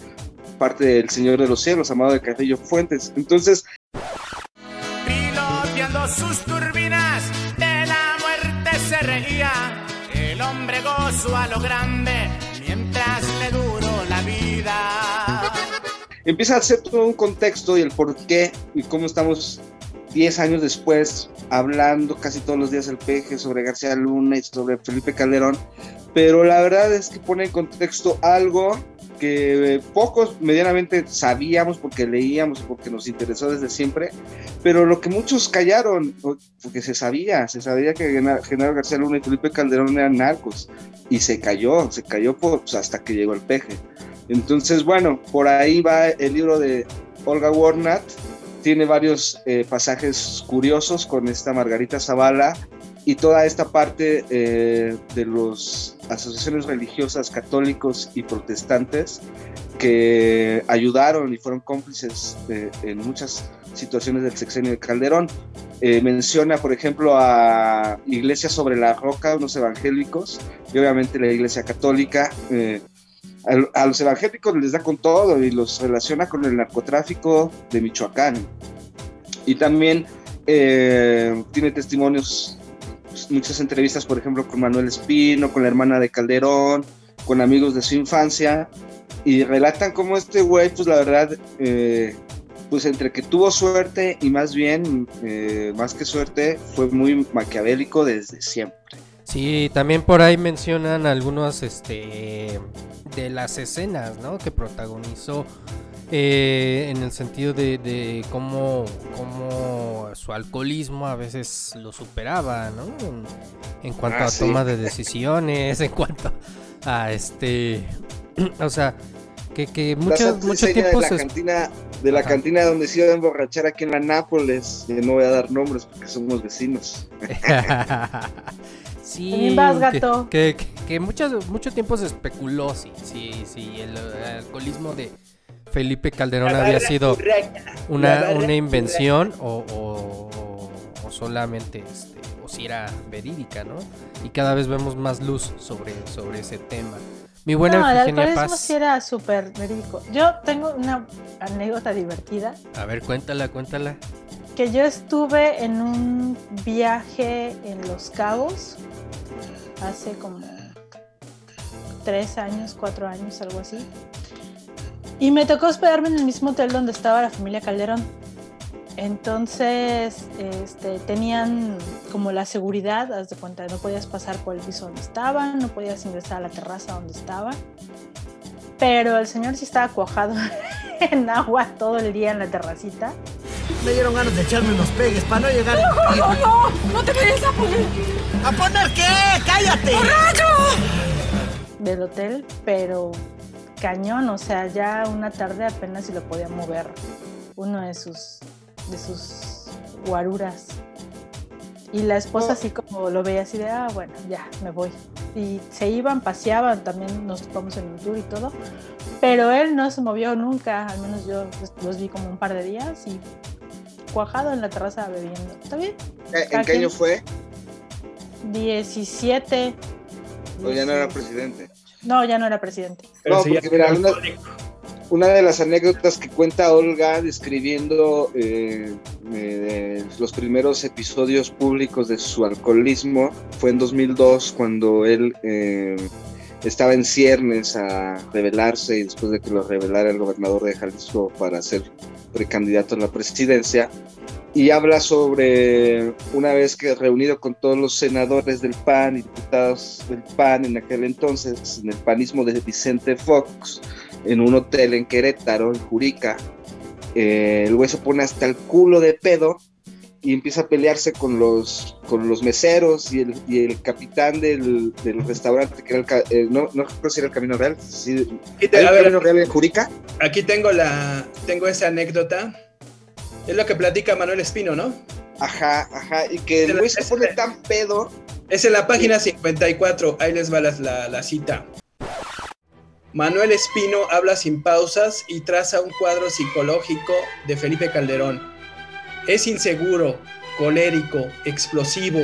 parte del Señor de los Cielos, Amado de Carrillo Fuentes. Entonces, Piloteando sus El hombre gozó a lo grande mientras le duró la vida. empieza a hacer todo un contexto y el por qué y cómo estamos 10 años después hablando casi todos los días el peje sobre García Luna y sobre Felipe Calderón, pero la verdad es que pone en contexto algo que pocos medianamente sabíamos porque leíamos, porque nos interesó desde siempre, pero lo que muchos callaron, porque se sabía, se sabía que Gena- Genaro García Luna y Felipe Calderón eran narcos, y se cayó, se cayó pues, hasta que llegó el peje. Entonces, bueno, por ahí va el libro de Olga Warnat. Tiene varios eh, pasajes curiosos con esta Margarita Zavala y toda esta parte eh, de las asociaciones religiosas católicos y protestantes que ayudaron y fueron cómplices en muchas situaciones del sexenio de Calderón. Eh, menciona, por ejemplo, a Iglesia sobre la Roca, unos evangélicos, y obviamente la Iglesia Católica. eh, a, a los evangélicos les da con todo y los relaciona con el narcotráfico de Michoacán. Y también eh, tiene testimonios, muchas entrevistas, por ejemplo, con Manuel Espino, con la hermana de Calderón, con amigos de su infancia, y relatan cómo este güey, pues la verdad, eh, pues entre que tuvo suerte y más bien, eh, más que suerte, fue muy maquiavélico desde siempre. Sí, también por ahí mencionan algunos este de las escenas, ¿no? Que protagonizó eh, en el sentido de, de cómo, cómo su alcoholismo a veces lo superaba, ¿no? En, en cuanto Ah, a sí. toma de decisiones, en cuanto a este, o sea, que, que mucho, mucho tiempo de la se... cantina de la Ajá. cantina donde se iba a emborrachar aquí en la Nápoles y no voy a dar nombres porque somos vecinos Sí, vas, que- gato. Que, que, que mucho, mucho tiempo se especuló si, si, si el, eh, alcoholismo de Felipe Calderón La había sido una, una invención o, o- o solamente este, o si era verídica, ¿no? Y cada vez vemos más luz sobre, sobre ese tema. Mi buena no, el Eugenia alcoholismo Paz. sí era súper verídico. Yo tengo una anécdota divertida. A ver, cuéntala, cuéntala. que yo estuve en un viaje en Los Cabos hace como tres años, cuatro años, algo así. Y me tocó hospedarme en el mismo hotel donde estaba la familia Calderón. Entonces, este, tenían como la seguridad, haz de cuenta, no podías pasar por el piso donde estaban, no podías ingresar a la terraza donde estaban. Pero el señor sí estaba cuajado en agua todo el día en la terracita. Me dieron ganas de echarme unos pegues para no llegar. No, no, no, no te vayas a poner. ¿A poner qué? ¡Cállate! ¡Borracho! del hotel, pero cañón, o sea, ya una tarde apenas si lo podía mover uno de sus de sus guaruras. Y la esposa así como lo veía así de, ah, bueno, ya, me voy. Y se iban, paseaban, también nos topamos en un tour y todo. Pero él no se movió nunca, al menos yo pues, los vi como un par de días y cuajado en la terraza bebiendo. ¿Está bien? ¿En Cada qué año fue? 17. O ya no era presidente. No, ya no era presidente. No, porque mira, una, una de las anécdotas que cuenta Olga describiendo eh, eh, los primeros episodios públicos de su alcoholismo fue en 2002 cuando él eh, estaba en ciernes a rebelarse y después de que lo revelara el gobernador de Jalisco para ser precandidato a la presidencia, y habla sobre una vez que reunido con todos los senadores del PAN y diputados del PAN en aquel entonces, en el panismo de Vicente Fox, en un hotel en Querétaro, en Jurica, eh, el güey se pone hasta el culo de pedo y empieza a pelearse con los, con los meseros y el, y el capitán del, del restaurante, que era el, eh, no, no recuerdo si era el Camino Real, sí, te- ¿hay a un ver, Camino Real en Jurica? Aquí tengo la tengo esa anécdota. Es lo que platica Manuel Espino, ¿no? Ajá, ajá, y que el güey se pone tan pedo. Es en la página 54, ahí les va la, la- la cita. Manuel Espino habla sin pausas y traza un cuadro psicológico de Felipe Calderón. Es inseguro, colérico, explosivo,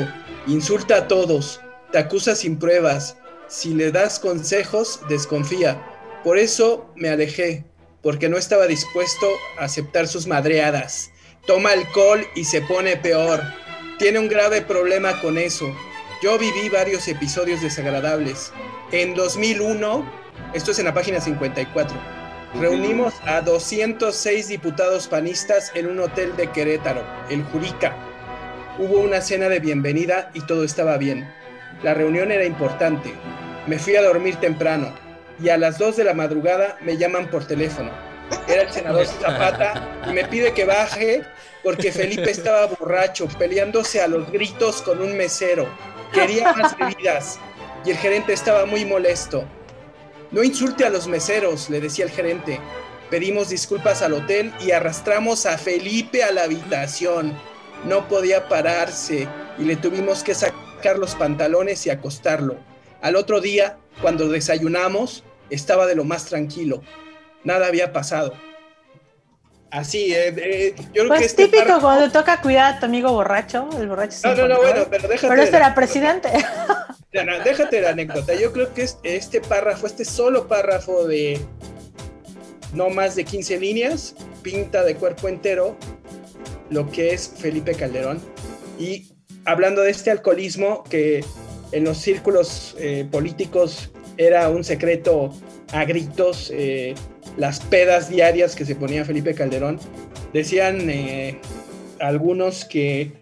insulta a todos, te acusa sin pruebas, si le das consejos, desconfía. Por eso me alejé, porque no estaba dispuesto a aceptar sus madreadas. Toma alcohol y se pone peor. Tiene un grave problema con eso. Yo viví varios episodios desagradables. En 2001, esto es en la página 54, reunimos a 206 diputados panistas en un hotel de Querétaro, el Jurica. Hubo una cena de bienvenida y todo estaba bien. La reunión era importante. Me fui a dormir temprano y a las 2 de la madrugada me llaman por teléfono. Era el senador Zapata y me pide que baje porque Felipe estaba borracho, peleándose a los gritos con un mesero. Quería más bebidas y el gerente estaba muy molesto. No insulte a los meseros, le decía el gerente. Pedimos disculpas al hotel y arrastramos a Felipe a la habitación. No podía pararse y le tuvimos que sacar los pantalones y acostarlo. Al otro día, cuando desayunamos, estaba de lo más tranquilo. Nada había pasado. Así, eh, eh, yo creo que Pues este típico cuando toca cuidar a tu amigo borracho, el borracho No, no, no, bueno, pero déjate Pero este era presidente. Déjate la anécdota. Yo creo que es- este párrafo, este solo párrafo de no más de 15 líneas, pinta de cuerpo entero lo que es Felipe Calderón. Y hablando de este alcoholismo que en los círculos eh, políticos era un secreto a gritos, eh, las pedas diarias que se ponía Felipe Calderón, decían eh, algunos que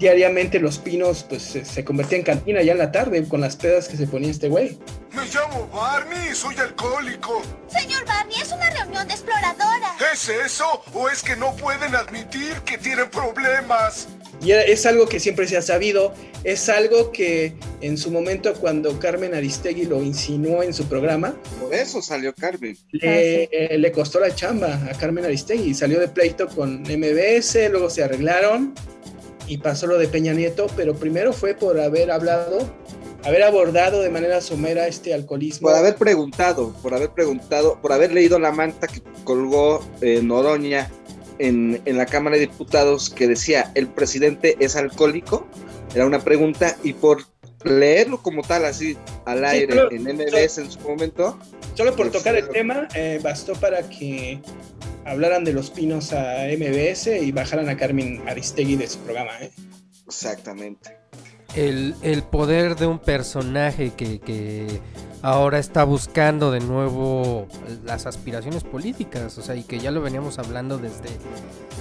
diariamente los pinos pues se, se convertían en cantina ya en la tarde con las pedas que se ponía este güey. Me llamo Barney, soy alcohólico. Señor Barney, es una reunión de exploradora. ¿Es eso? ¿O es que no pueden admitir que tienen problemas? Y es algo que siempre se ha sabido, es algo que en su momento cuando Carmen Aristegui lo insinuó en su programa, Por eso salió Carmen. le, eh, le costó la chamba a Carmen Aristegui. Salió de pleito con MBS, luego se arreglaron y pasó lo de Peña Nieto, pero primero fue por haber hablado, haber abordado de manera somera este alcoholismo. Por haber preguntado, por haber preguntado, por haber leído la manta que colgó eh, Noroña en, en la Cámara de Diputados que decía, ¿el presidente es alcohólico? Era una pregunta y por leerlo como tal, así al aire, en MBS en su momento, Solo por Pues, tocar el eh, tema, eh, bastó para que hablaran de los pinos a MBS y bajaran a Carmen Aristegui de su programa. ¿eh? exactamente. El, el poder de un personaje que, que ahora está buscando de nuevo las aspiraciones políticas, o sea, y que ya lo veníamos hablando desde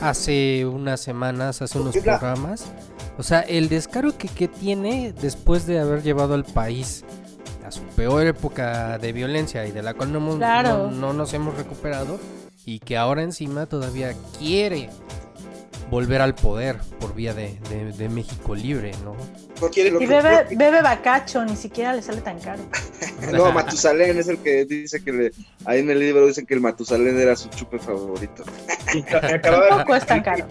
hace unas semanas, hace unos programas. O sea, el descaro que, que tiene después de haber llevado al país a su peor época de violencia y de la cual no, hemos- Claro. no, no nos hemos recuperado y que ahora encima todavía quiere volver al poder por vía de, de- de México libre, ¿no? Porque lo Y que- bebe, bebe bacacho, ni siquiera le sale tan caro. No, Matusalén es el que dice que le, ahí en el libro dicen que el Matusalén era su chupe favorito. Acababa, Tampoco es tan caro.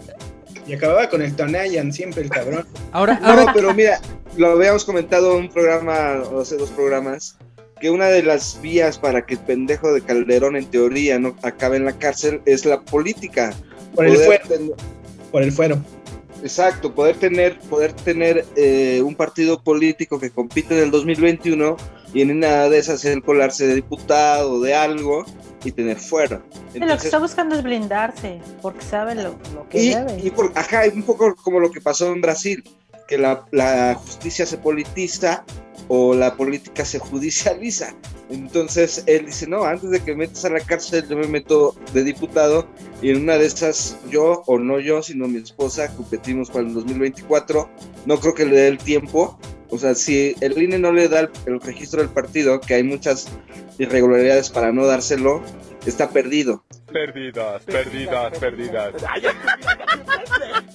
y acababa con el Tonayan siempre el cabrón. Ahora, No, ahora pero mira, lo habíamos comentado en un programa, o hace dos programas, que una de las vías para que el pendejo de Calderón, en teoría, no acabe en la cárcel es la política. Por el fuero. ten- Por el fuero. Exacto, poder tener, poder tener eh, un partido político que compite en el 2021 y en una de esas el colarse de diputado, de algo y tener fuera. Y lo que Entonces, está buscando es blindarse, porque sabe lo, lo que y, debe. y por- ajá, es un poco como lo que pasó en Brasil, que la, justicia se politiza o la política se judicializa. Entonces él dice, no, antes de que me metas a la cárcel, yo me meto de diputado y en una de esas yo, o no yo, sino mi esposa, competimos para el 2024. No creo que le dé el tiempo. O sea, si el INE no le da el registro del partido, que hay muchas irregularidades para no dárselo, está perdido. Perdidas, perdidas, perdidas.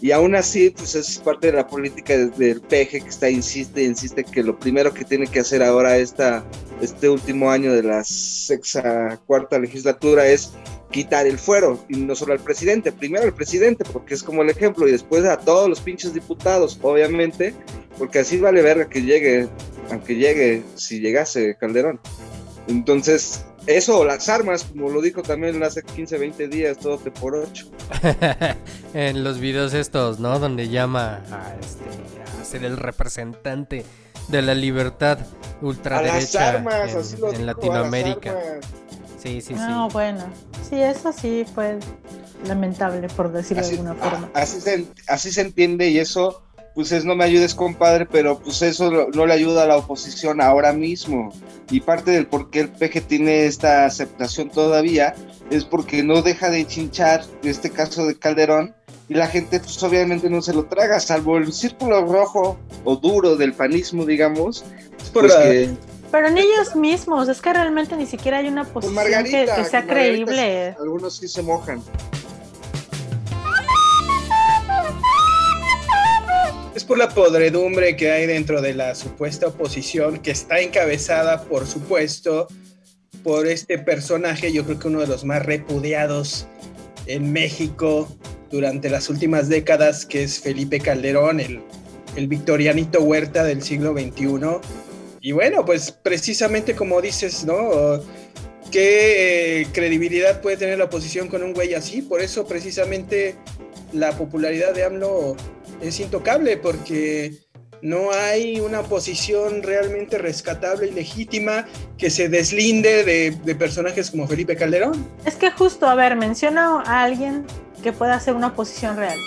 Y aún así, pues es parte de la política de- del PG que está, insiste, insiste que lo primero que tiene que hacer ahora esta, este último año de la sexta, cuarta legislatura es quitar el fuero, y no solo al presidente, primero al presidente, porque es como el ejemplo, y después a todos los pinches diputados, obviamente, porque así vale verga que llegue, aunque llegue, si llegase Calderón. Entonces, eso, las armas, como lo dijo también hace 15, 20 días, todo te por ocho. en los videos estos, ¿no? Donde llama a, este, a ser el representante de la libertad ultraderecha armas, en, así lo en dijo, a las Latinoamérica. armas. Sí, sí, sí. No, bueno. Sí, eso sí fue lamentable, por decirlo de alguna forma. Así se, así se entiende y eso, pues es no me ayudes compadre, pero pues eso no le ayuda a la oposición ahora mismo. Y parte del por qué el PG tiene esta aceptación todavía es porque no deja de chinchar en este caso de Calderón y la gente pues obviamente no se lo traga, salvo el círculo rojo o duro del panismo, digamos. por pues la- que- Pero ni ellos mismos, es que realmente ni siquiera hay una posición que, que sea creíble. algunos sí se mojan. Es por la podredumbre que hay dentro de la supuesta oposición que está encabezada, por supuesto, por este personaje, yo creo que uno de los más repudiados en México durante las últimas décadas, que es Felipe Calderón, el, el victorianito huerta del siglo XXI. Y bueno, pues precisamente como dices, ¿no? ¿Qué eh, credibilidad puede tener la oposición con un güey así? Por eso precisamente la popularidad de AMLO es intocable, porque no hay una posición realmente rescatable y legítima que se deslinde de, de personajes como Felipe Calderón. Es que justo, a ver, menciona a alguien que pueda hacer una posición real.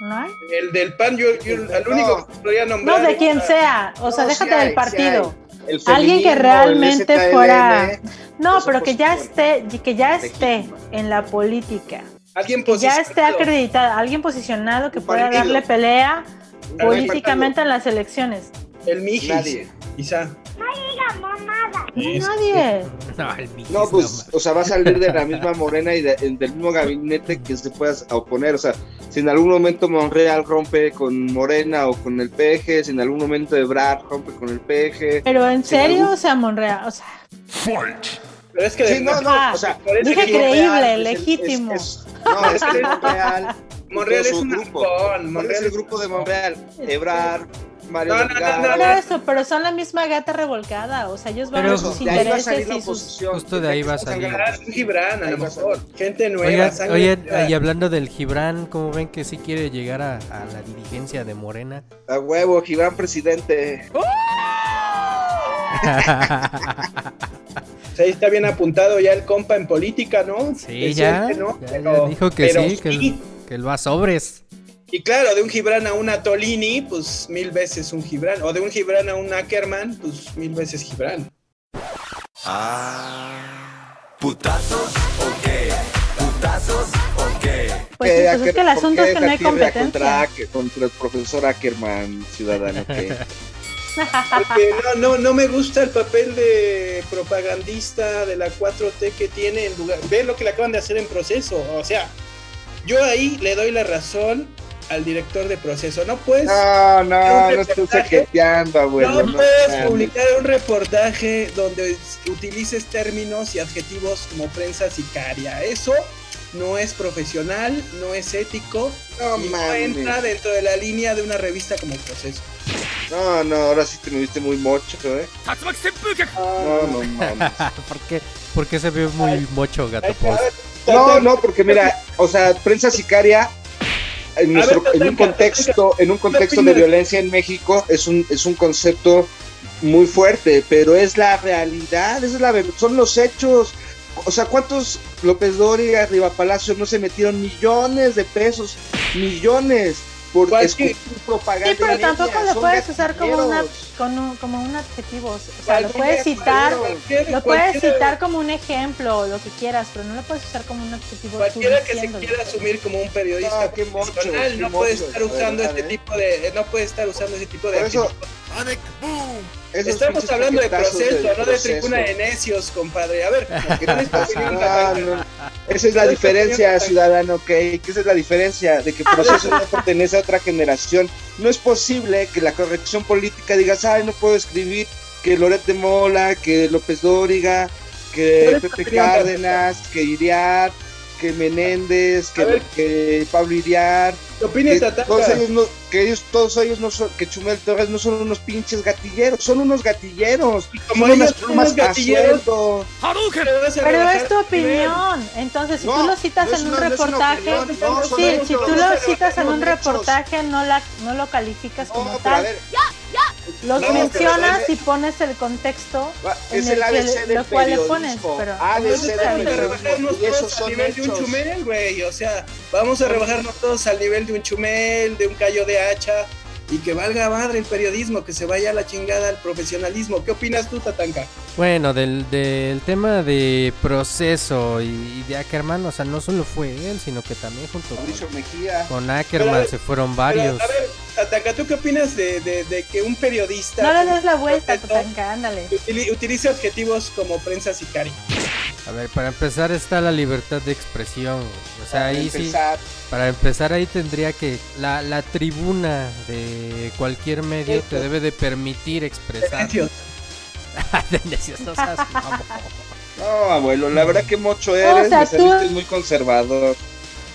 ¿No hay? El del PAN, yo, yo al único que podría No, nombrar. de quien a- sea, o sea, No, déjate hay, del partido. El Alguien que realmente fuera. No, pero que ya esté, que ya esté en la política. Alguien que ya esté posicionado. acreditado, alguien posicionado que pueda darle pelea políticamente en las elecciones. El Mijis. Nadie. Quizá. No, nadie. No, el Mijis, No, pues, o sea, va a salir de la misma Morena y de- del mismo gabinete que se pueda oponer. O sea, si en algún momento Monreal rompe con Morena o con el PG, si en algún momento Ebrard rompe con el PG. Pero en si en serio, algún- o sea, Monreal, o sea, Pero es que Sí, no, no, o sea, dije creíble, el- legítimo. es- es- no, es que Monreal. Monreal es un grupo. ¿Cuál Monreal es el grupo de Monreal? Ebrard, Mario No, no, no, Delgado. Pero eso, pero son la misma gata revolcada, o sea, ellos van Pero a sus de ahí va a intereses y sus... Justo de ahí va a salir. Un Gibran, a lo mejor. Gente nueva. Oye, y hablando del Gibran, ¿cómo ven que sí quiere llegar a, a la dirigencia de Morena? A huevo, Gibran presidente. Sea, ahí está bien apuntado ya el compa en política, ¿no? Sí, ya, que no, ya, ya pero- dijo que pero sí, que, él- que él va a sobres. Y claro, de un Gibran a una Tolini, pues mil veces un Gibran. O de un Gibran a un Ackerman, pues mil veces Gibran. ¿Putazos o qué? ¿Putazos o qué? Pues sí, pues es que el ¿por asunto es que no hay Contra, competencia. Acker- contra el profesor Ackerman, ciudadano. que Porque no, no, no me gusta el papel de propagandista de la 4T que tiene en lugar. Ve lo que le acaban de hacer en proceso. O sea, yo ahí le doy la razón al director de proceso. No puedes. No, no, no estoy reportaje- saqueteando, abuelo. No puedes publicar un reportaje donde utilices términos y adjetivos como prensa sicaria. Eso no es profesional, no es ético No y no entra dentro de la línea de una revista como Proceso. No, no, ahora sí te me viste muy mocho, ¿eh? No, no, mames. ¿Por qué? ¿Por qué se ve muy mocho, gato? No, no, porque mira, o sea, prensa sicaria en, ver, nuestro, en un contexto, en un contexto de violencia en México es un, es un concepto muy fuerte, pero es la realidad, es la son los hechos. O sea, ¿cuántos López Dóriga, Riva Palacio no se metieron millones de pesos? Millones. por Cualquier- escupir propaganda. Sí, pero tampoco lo puedes usar como, una, como, como un adjetivo. O sea, lo puedes citar, lo puedes citar como un ejemplo, lo que quieras, pero no lo puedes usar como un adjetivo. Cualquiera que se quiera asumir como un periodista No, qué mocho, profesional qué no puede estar usando verdad, este ¿eh? tipo de no puede estar usando ese tipo de Por eso, adjetivos. esos Estamos hablando de proceso, no de tribuna de necios, compadre. A ver, ¿qué Ah, no. Esa es la diferencia, ciudadano, ok. Que esa es la diferencia de que proceso no pertenece a otra generación. No es posible que la corrección política digas, ay, no puedo escribir que Loret de Mola, que López Dóriga, que ¿Cuál es tu Pepe Cárdenas, que Iriar, que Menéndez, que, ver. que Pablo Iriar. ¿Qué opinas, que todos ellos no, que ellos, todos ellos no son, que Chumel Torres no son unos pinches gatilleros, son unos gatilleros. como son ellos unas son plumas gatilleros, Pero es tu opinión. Entonces, si No, tú lo citas no en un una- reportaje, opinión, sí, si tú lo citas en un reportaje, no, la, no lo calificas como a tal. Los No, pero mencionas y pones el contexto Va, en es el, el ABC que, del lo cual le pones. periodismo. Pero ABC es del rebajarnos Y esos todos al son nivel de un hechos. chumel, güey. O sea, vamos a rebajarnos todos al nivel de un chumel, de un callo de hacha. Y que valga madre el periodismo, que se vaya a la chingada al profesionalismo. ¿Qué opinas tú, Tatanka? Bueno, del, del tema de proceso y, y de Ackerman, o sea, no solo fue él, sino que también junto Mauricio con, Mejía. con Pero Ackerman ver, se fueron Pero, varios. a ver, Tatanka, ¿tú qué opinas de, de- de que un periodista No le des la vuelta. Tatanka, ándale. utili- utilice adjetivos como prensa sicaria? A ver, para empezar está la libertad de expresión. O sea, Para ahí sí, empezar, para empezar ahí tendría que la, la tribuna de cualquier medio te debe de permitir expresar. No abuelo, la verdad que mocho O eres, sea, me tú- muy conservador.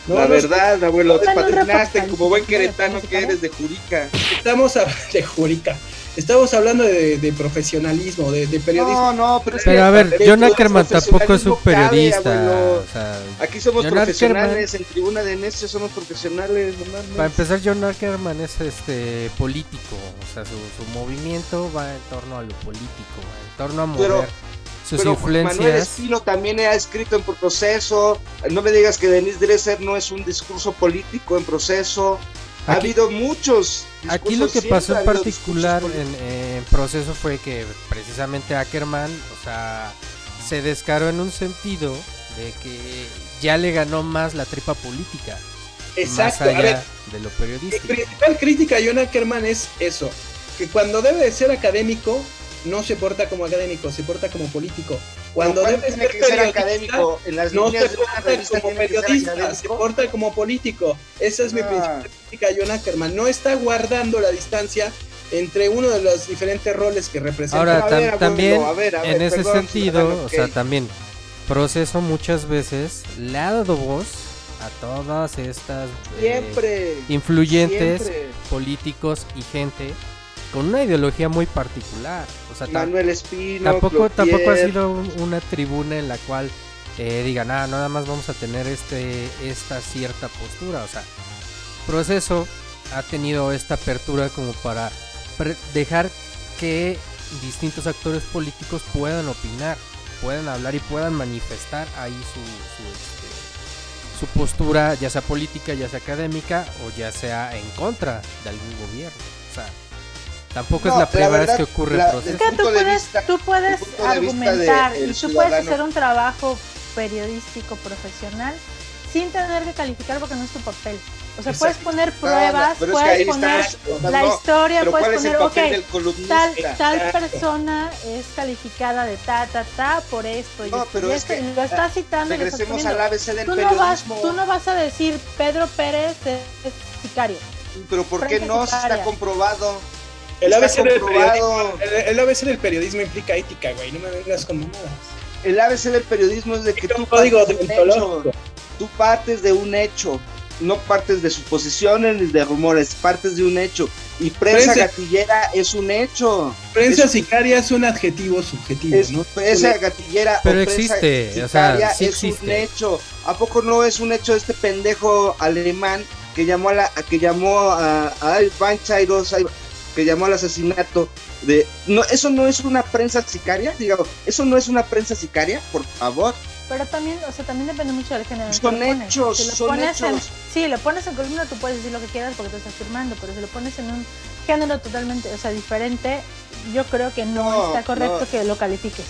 No, la no, verdad, abuelo, te reportaje, como buen ¿no? queretano ¿De que eres de Jurica. Estamos hablando de Jurica. Estamos hablando de, de profesionalismo, de, de periodismo. No, no, pero es Pero que a ver, John Ackerman tampoco es un cabe, periodista. abuelo. o sea, Aquí somos John profesionales, en tribuna de necios somos profesionales, no. Para empezar, John Ackerman es este político, o sea, su, su movimiento va en torno a lo político, va en torno a mover Pero- sus Pero Manuel. Espino también ha escrito en proceso. No me digas que Denise Dresser no es un discurso político en proceso. Ha habido muchos. Aquí lo discursos, que pasó en particular discursos en, proceso fue que precisamente Ackerman, o sea, se descaró en un sentido de que ya le ganó más la tripa política, Exacto. más A ver, allá de lo mi periodístico. principal crítica a John Ackerman es eso. Que cuando debe de ser académico, no se porta como académico, se porta como político. Cuando ¿Cuándo debe tiene ser que ser académico? En las no líneas se porta como periodista, se porta como político. Esa es mi Ah. principal crítica John Ackerman. No está guardando la distancia entre uno de los diferentes roles que representa. Ahora, A tam- ver, abuelo, también a ver, a en ese perdón, sentido, o sea, también proceso muchas veces le ha dado voz a todas estas eh, Siempre. influyentes siempre. políticos y gente con una ideología muy particular. O sea, Manuel Espino. tampoco, tampoco ha sido un- una tribuna en la cual eh, digan, ah, nada más vamos a tener este esta cierta postura. O sea, proceso ha tenido esta apertura como para dejar que distintos actores políticos puedan opinar, puedan hablar y puedan manifestar ahí su, su, este, su postura, ya sea política, ya sea académica o ya sea en contra de algún gobierno. O sea, tampoco No, es la la primera vez que ocurre la- el Es que tú puedes, vista- tú puedes de argumentar y tú puedes hacer un trabajo periodístico profesional sin tener que calificar porque no es tu papel. O sea, puedes poner Ah, pruebas, no, pero es que puedes poner está, la no, historia, puedes ¿cuál es el poner, ok, tal, tal persona es calificada de ta, ta, ta por esto y, pero y es que, lo estás citando y lo estás Regresemos al ABC del Tú no, vas, periodismo. tú no vas a decir Pedro Pérez es, es sicario. Pero ¿por qué no? Si está comprobado. El ABC, del comprobado. periodismo, el, el ABC del periodismo implica ética, güey. No me vengas con mamadas. El ABC del periodismo es de que tú código partes de un hecho. Tú partes de un hecho. No partes de suposiciones ni de rumores, partes de un hecho. Y prensa Prensa- gatillera es un hecho. Prensa Es- sicaria es un adjetivo subjetivo, Es ¿no? prensa Un- gatillera Pero o prensa existe, o sea, sicaria sí es un hecho. ¿A poco no es un hecho este pendejo alemán que llamó a la que llamó a, a a- que llamó al asesinato de no eso no es una prensa sicaria, digamos, eso no es una prensa sicaria, por favor. pero también, o sea, también depende mucho del género. Son hechos, Si lo son pones en- hechos. sí, lo pones en columna, tú puedes decir lo que quieras porque tú estás firmando, pero si lo pones en un género totalmente, o sea, diferente, yo creo que no, No, está correcto no. que lo califiques.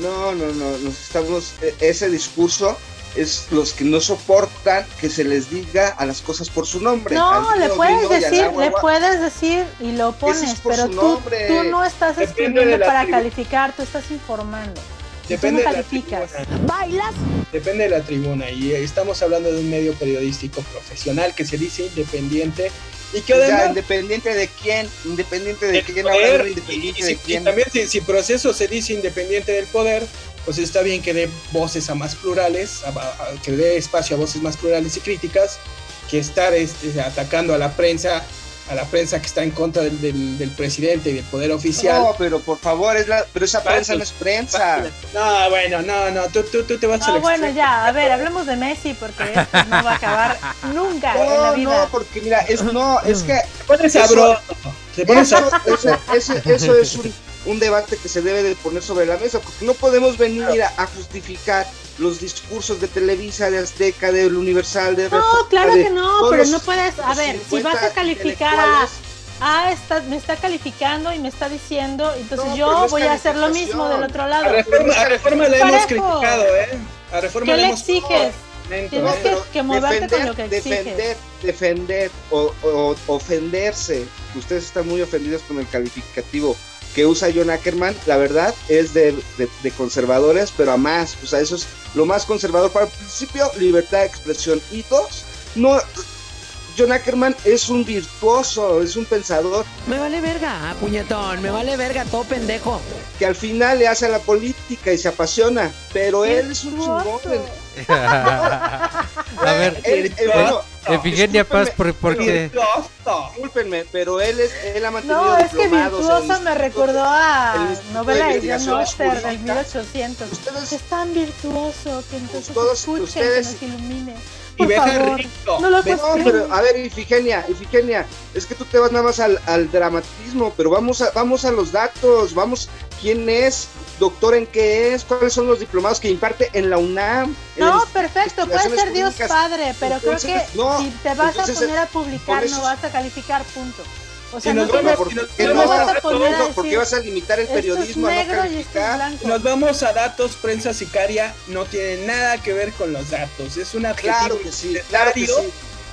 No, no, no, nos estamos, e- ese discurso es los que no soportan que se les diga a las cosas por su nombre. No, le puedes decir, agua, le agua. puedes decir y lo pones, pero tú, tú no estás escribiendo para tribu. calificar, tú estás informando. Y tú no Depende de la calificas. ¿Bailas? Depende de la tribuna y estamos hablando de un medio periodístico profesional que se dice independiente y que O sea, además... independiente de quién, independiente de quién, poder, ahora, y- independiente y, de si- y quién. también si, si proceso se dice independiente del poder, pues está bien que dé voces a más plurales, a- a- a- que dé espacio a voces más plurales y críticas, que estar este, atacando a la prensa, a la prensa que está en contra del, del- del presidente y del poder oficial. No, pero por favor, es la, pero esa prensa no es prensa. No, bueno, no, no, tú, tú, tú te vas a No, bueno, ya, a ver, hablemos de Messi porque esto no va a acabar nunca en la No, vida. no, porque mira, es no, es que Se pone eso- sabroso. Se pone eso, eso- eso- eso es un, un debate que se debe de poner sobre la mesa, porque no podemos venir a, a justificar los discursos de Televisa, de Azteca, del Universal, de No, Reforma, claro de que no, pero no puedes, a ver, si 50 vas a calificar a, ah, está, me está calificando y me está diciendo, entonces No, yo voy a hacer lo mismo del otro lado. A reforma, a reforma le hemos criticado, ¿eh? A reforma ¿Qué le le hemos exiges? Tienes que, que moverte con lo que defender, exiges. defender, defender o, o ofenderse. Ustedes están muy ofendidos con el calificativo que usa John Ackerman. La verdad es de, de- de conservadores, pero a más. O sea, eso es lo más conservador. Para el principio, libertad de expresión. Y dos, no. John Ackerman es un virtuoso, es un pensador Me vale verga, puñetón, me vale verga, todo pendejo. que al final le hace a la política y se apasiona, pero él es un chingón. A ver, Él- él- bueno, Efigenia Paz, ¿por, por qué? Discúlpenme, pero él, es, él ha mantenido No, es que virtuoso me recordó a el novela de John Oster del Jurídicas. 1800. es tan virtuoso que entonces todos escuchen, ustedes- que nos ilumine. Y Por deja favor, rico. no lo no, pero a ver, Ifigenia, Ifigenia, es que tú te vas nada más al, al dramatismo, pero vamos a, vamos a los datos, vamos, ¿quién es? ¿Doctor en qué es? ¿Cuáles son los diplomados que imparte en la UNAM? No, el- perfecto, puede ser Dios padre, pero Entonces, creo que no, si te vas entonces, a poner a publicar, eso- no vas a calificar, punto. O sea, no vamos- nos- no ¿Qué te no? vas a poner a No, decir, ¿Por qué vas a limitar el es periodismo a no y calificar? Nos vamos a datos, prensa sicaria no tiene nada que ver con los datos. Es un adjetivo Claro que sí, claro que sí.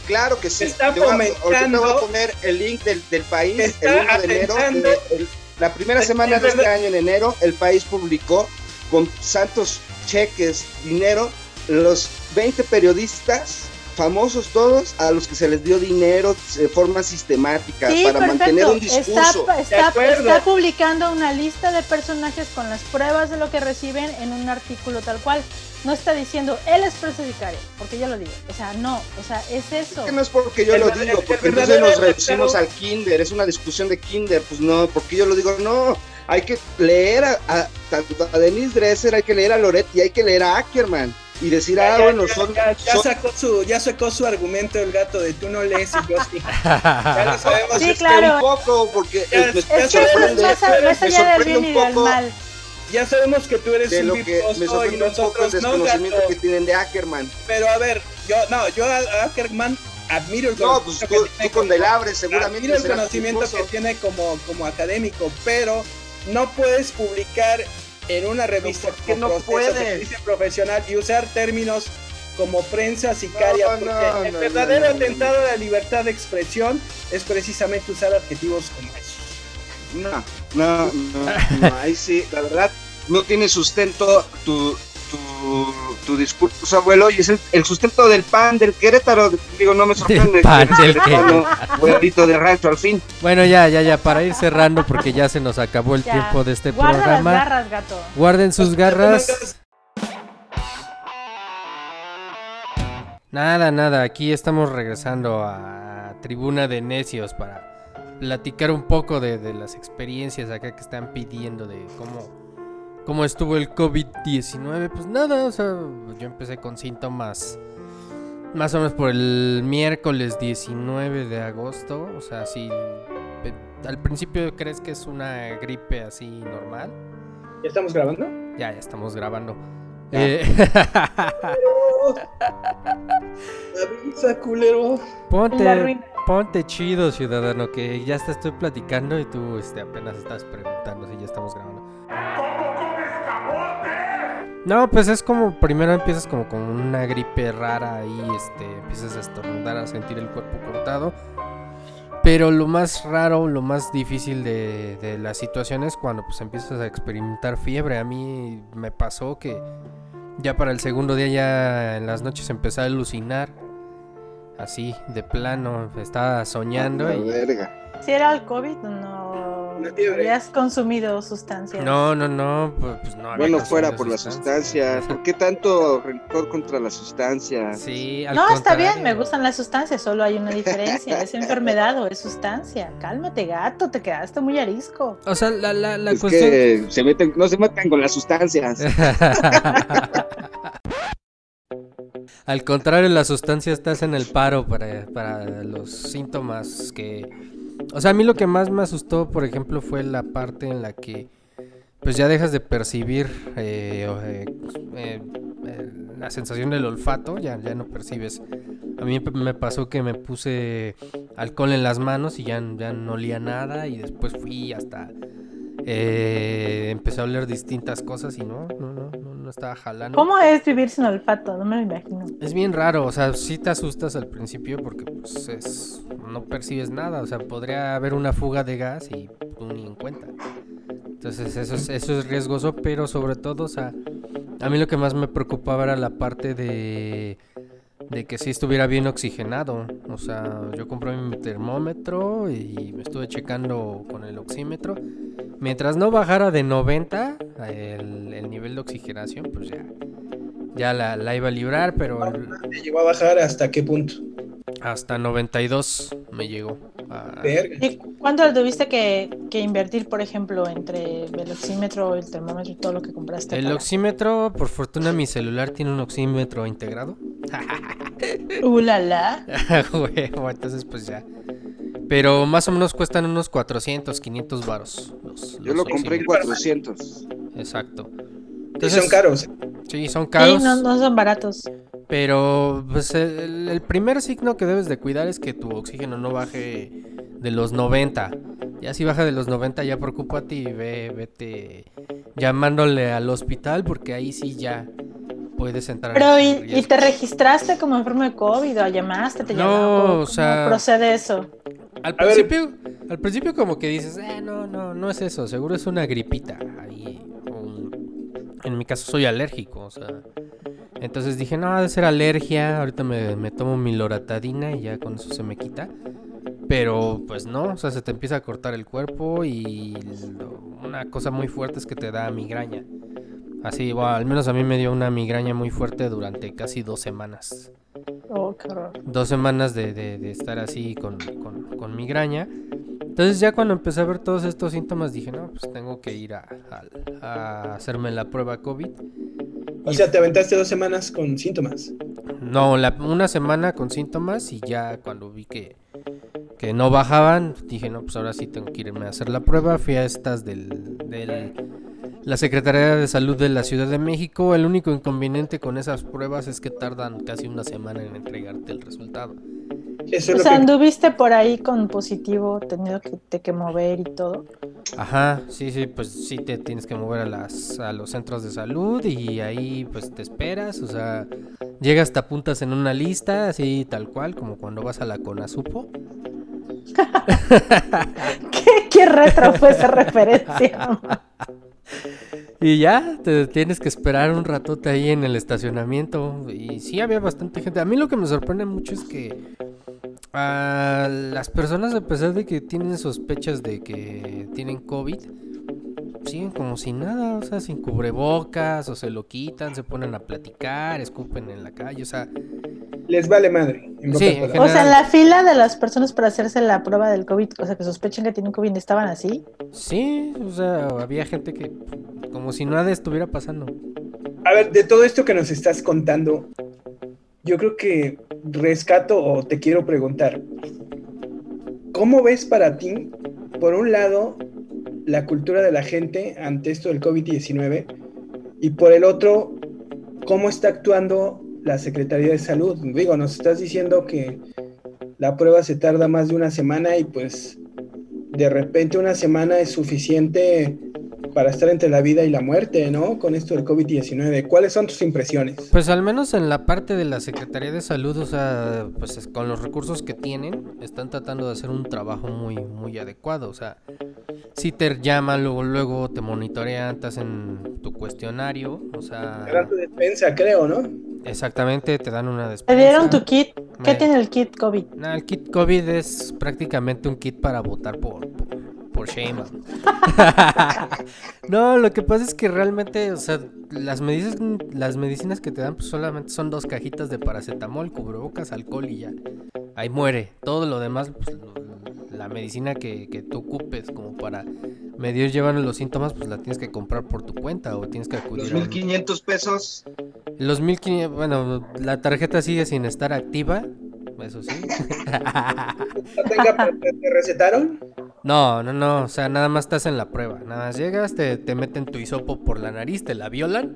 Claro que sí. Está Te voy a- ahorita te voy a poner el link del, del país Está el 1 de enero. de- el- la primera semana de este año, en enero, el país publicó con santos cheques, dinero, los 20 periodistas famosos todos a los que se les dio dinero de forma sistemática Sí, para mantener un discurso. Está, está, está publicando una lista de personajes con las pruebas de lo que reciben en un artículo tal cual. No está diciendo, él es preso sicario, porque yo lo digo. O sea, no, o sea, es eso. Es que no es porque yo El lo digo, el porque entonces nos reducimos al kinder, es una discusión de kinder, pues no, porque yo lo digo, no, hay que leer a, a- tanto a Denise Dresser, hay que leer a Loret y hay que leer a Ackerman y decir, Ya, ah, ya, bueno, ya, son, ya, ya son- sacó su, ya sacó su argumento el gato de tú no lees y yo sí. Ya lo sabemos. Sí, es que claro. un poco, porque Ya, me, sorprende, más, me más allá del sorprende bien y un del poco mal. Ya sabemos que tú eres de un lo que me y sorprende un poco el nosotros no, que tienen de Ackerman. Pero a ver, yo no, yo a Ackerman admiro el No, pues conocimiento tú, que tiene tú con como- Delabres seguramente admiro el serás conocimiento virtuoso. que tiene como, como académico, pero no puedes publicar en una revista ¿por qué como no puedes? profesional y usar términos como prensa sicaria, No, porque no, el no, verdadero no, no, no. atentado a la libertad de expresión es precisamente usar adjetivos como esos. No, no, no, no, ahí sí, la verdad, no tiene sustento tu, tu, tu discurso, abuelo, y es el, el sustento del pan del Querétaro, digo, no me sorprende. pan que eres del queretano, abuelito de rancho al fin. Bueno, ya, ya, ya, para ir cerrando porque ya se nos acabó el Ya. tiempo de este Guarda programa. las garras, gato. Guarden sus garras. Nada, nada, aquí estamos regresando a Tribuna de Necios para platicar un poco de, de las experiencias acá que están pidiendo de cómo, cómo estuvo el COVID-19. Pues nada, o sea, yo empecé con síntomas más o menos por el miércoles 19 de agosto. O sea, si al principio crees que es una gripe así normal. ¿Ya estamos grabando? Ya, ya estamos grabando. Eh, Avisa, culero. La ponte, ruina. Ponte chido, ciudadano, que ya te estoy platicando y tú este, apenas estás preguntando si ya estamos grabando. No, pues es como, primero empiezas como con una gripe rara ahí, este, empiezas a estornudar, a sentir el cuerpo cortado. Pero lo más raro, lo más difícil de, de la situación es cuando pues empiezas a experimentar fiebre. A mí me pasó que ya para el segundo día ya en las noches empecé a alucinar. Así, de plano, estaba soñando La y... verga. Si era el COVID, no habías consumido sustancias. No, no, no, pues, pues no había Bueno, fuera por la sustancias. sustancia. ¿Por qué tanto rencor contra la sustancia? Sí, al No, está bien, me gustan las sustancias, solo hay una diferencia. ¿Es enfermedad o es sustancia? Cálmate, gato, te quedaste muy arisco. O sea, la, la, la es cuestión... que se meten, no se metan con las sustancias. Al contrario, la sustancia estás en el paro para, para los síntomas que... O sea, a mí lo que más me asustó, por ejemplo, fue la parte en la que pues ya dejas de percibir eh, eh, eh, la sensación del olfato, ya, ya no percibes. A mí me pasó que me puse alcohol en las manos y ya, ya no olía nada y después fui hasta... empecé a oler distintas cosas y no, no, no, no, estaba jalando. ¿Cómo es vivir sin olfato? No me lo imagino. Es bien raro, o sea, sí te asustas al principio porque pues es, no percibes nada, o sea, podría haber una fuga de gas y tú ni en cuenta. Entonces eso es, eso es riesgoso, pero sobre todo, o sea, a mí lo que más me preocupaba era la parte de, de que sí estuviera bien oxigenado. O sea, yo compré mi termómetro y me estuve checando con el oxímetro. Mientras no bajara de 90 el, el nivel de oxigenación, pues ya, ya la, la iba a librar, pero el- ¿Te llegó a bajar hasta qué punto? hasta 92 me llegó. a- Verga. ¿Y cuánto tuviste que, que invertir, por ejemplo, entre el oxímetro, el termómetro y todo lo que compraste? El para- oxímetro, por fortuna mi celular tiene un oxímetro integrado. Uh, la, la. Huevo, entonces pues ya. Pero más o menos cuestan unos 400, 500 varos. los- Yo los lo compré en oxímetros. 400. Exacto. Y son caros. Sí, son Sí, caros. no, no son baratos. Pero pues el, el primer signo que debes de cuidar es que tu oxígeno no baje de los 90. Ya si baja de los 90 ya preocúpate y ve, vete llamándole al hospital porque ahí sí ya puedes entrar Pero, en ¿y, y te registraste como enfermo de COVID o llamaste, te No, llamaron? o sea- ¿Cómo procede eso? Al principio, al principio como que dices, eh, no, no, no es eso, seguro es una gripita. Ahí, un- En mi caso soy alérgico, o sea. Entonces dije, no, ha de ser alergia, ahorita me, me tomo mi loratadina y ya con eso se me quita. Pero pues no, o sea, se te empieza a cortar el cuerpo y lo- una cosa muy fuerte es que te da migraña. Así, bueno, al menos a mí me dio una migraña muy fuerte durante casi dos semanas Oh, dos semanas de, de- de estar así con, con- con migraña. Entonces ya cuando empecé a ver todos estos síntomas dije, no, pues tengo que ir a, a- a hacerme la prueba COVID. O sea, te aventaste dos semanas con síntomas. No, la- una semana con síntomas y ya cuando vi que, que no bajaban, dije, no, pues ahora sí tengo que irme a hacer la prueba. Fui a estas del, del- la Secretaría de Salud de la Ciudad de México. El único inconveniente con esas pruebas es que tardan casi una semana en entregarte el resultado. Eso O sea, que... anduviste por ahí con positivo, tenido que, te que mover y todo. Ajá, sí, sí, pues sí te tienes que mover a las a los centros de salud y ahí pues te esperas, o sea, llegas te apuntas en una lista así tal cual como cuando vas a la Conasupo. ¿Qué, qué retro fue esa referencia? Y ya, te tienes que esperar un ratote ahí en el estacionamiento. Y sí había bastante gente. A mí lo que me sorprende mucho es que a las personas, a pesar de que tienen sospechas de que tienen COVID, siguen como si nada, o sea, sin cubrebocas, o se lo quitan, se ponen a platicar, escupen en la calle, o sea, Les vale madre. en Sí, en. O sea, en la fila de las personas para hacerse la prueba del COVID, o sea, que sospechan que tienen COVID, estaban así. sí, o sea, había gente que como si nada estuviera pasando. A ver, de todo esto que nos estás contando, yo creo que rescato o te quiero preguntar, ¿cómo ves para ti, por un lado, la cultura de la gente ante esto del COVID-19 y por el otro, cómo está actuando la Secretaría de Salud. Digo, nos estás diciendo que la prueba se tarda más de una semana y pues de repente una semana es suficiente para estar entre la vida y la muerte, ¿no? Con esto del COVID-19. ¿Cuáles son tus impresiones? Pues al menos en la parte de la Secretaría de Salud, o sea, pues es- con los recursos que tienen, están tratando de hacer un trabajo muy, muy adecuado. O sea, si te llaman, luego, luego te monitorean, te hacen tu cuestionario, o sea, tu despensa, creo, ¿no? Exactamente, te dan una ¿Te despensa. dieron tu kit? ¿Qué Me- tiene el kit COVID? No, el kit COVID es prácticamente un kit para votar por, por, por Sheinbaum. no, lo que pasa es que realmente, o sea, las medicinas, las medicinas que te dan pues solamente son dos cajitas de paracetamol, cubrebocas, alcohol y ya. Ahí muere. Todo lo demás, pues, lo- la medicina que, que tú ocupes como para medio ir llevando los síntomas, pues la tienes que comprar por tu cuenta o tienes que acudir Los a un- 1500 pesos. los 1500, bueno, la tarjeta sigue sin estar activa, eso sí. ¿No tenga, te te recetaron? No, no, no, o sea, nada más estás en la prueba. Nada más llegas, te, te meten tu hisopo por la nariz, te la violan.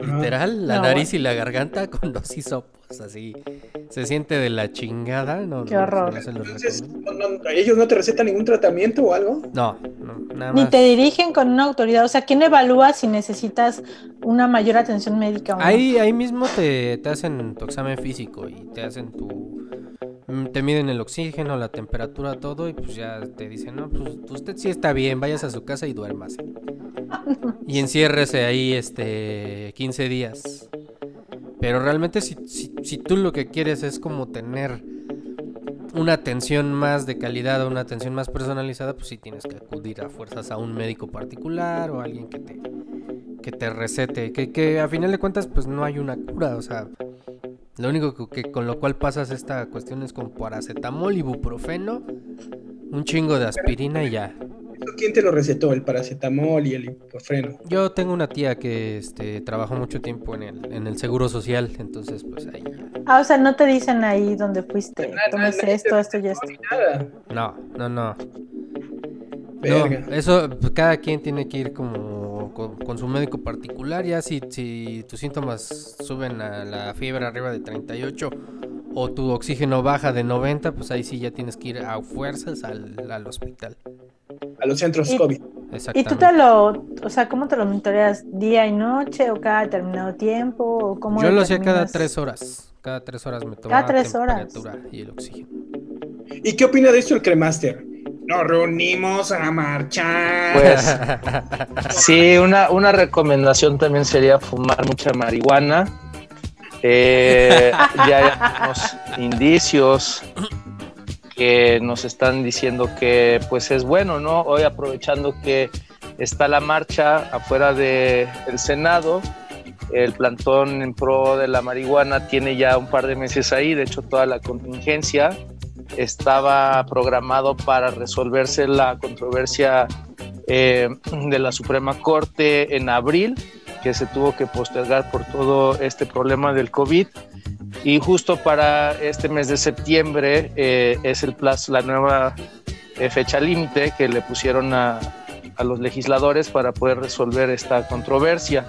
Literal, la No, nariz y la garganta con dos hisopos, así. Se siente de la chingada, no, Qué horror. no se Entonces, no- no- ¿ellos no te recetan ningún tratamiento o algo? No, no, nada Ni más. te dirigen con una autoridad. O sea, ¿quién evalúa si necesitas una mayor atención médica o no? Ahí, ahí mismo te, te hacen tu examen físico y te hacen tu... mm, Te miden el oxígeno, la temperatura, todo y pues ya te dicen, no, pues usted sí está bien, vayas a su casa y duérmase. Y enciérrese ahí este 15 días. Pero realmente si, si, si tú lo que quieres es como tener una atención más de calidad o una atención más personalizada, pues sí tienes que acudir a fuerzas a un médico particular o a alguien que te, que te recete. Que, que a final de cuentas pues no hay una cura, o sea, lo único que, que con lo cual pasas esta cuestión es con paracetamol, ibuprofeno, un chingo de aspirina y ya. ¿Eso ¿Quién te lo recetó? ¿El paracetamol y el ibuprofeno? Yo tengo una tía que este, trabajó mucho tiempo en el, en el seguro social, entonces pues ahí. Ah, o sea, no te dicen ahí donde fuiste. Tómese esto, esto y esto. Nada. No, no, no. Verga. No, eso pues, cada quien tiene que ir como con, con su médico particular. Ya si, si tus síntomas suben a la fiebre arriba de 38 o tu oxígeno baja de 90, pues ahí sí ya tienes que ir a fuerzas al, al hospital. A los centros Y- COVID. ¿Y Exactamente. tú te lo, o sea, cómo te lo monitoreas? ¿Día y noche o cada determinado tiempo? ¿O cómo Yo lo hacía cada tres horas. Cada tres horas me tomaba tres horas. temperatura y el oxígeno. ¿Y qué opina de esto el cremaster? Nos reunimos a marchar. Pues sí, una, una recomendación también sería fumar mucha marihuana. Eh, ya hay unos indicios que nos están diciendo que pues es bueno, ¿no? Hoy aprovechando que está la marcha afuera del Senado, el plantón en pro de la marihuana tiene ya un par de meses ahí, de hecho toda la contingencia estaba programado para resolverse la controversia eh, de la Suprema Corte en abril, que se tuvo que postergar por todo este problema del COVID. Y justo para este mes de septiembre eh, es el plazo, la nueva eh, fecha límite que le pusieron a, a los legisladores para poder resolver esta controversia.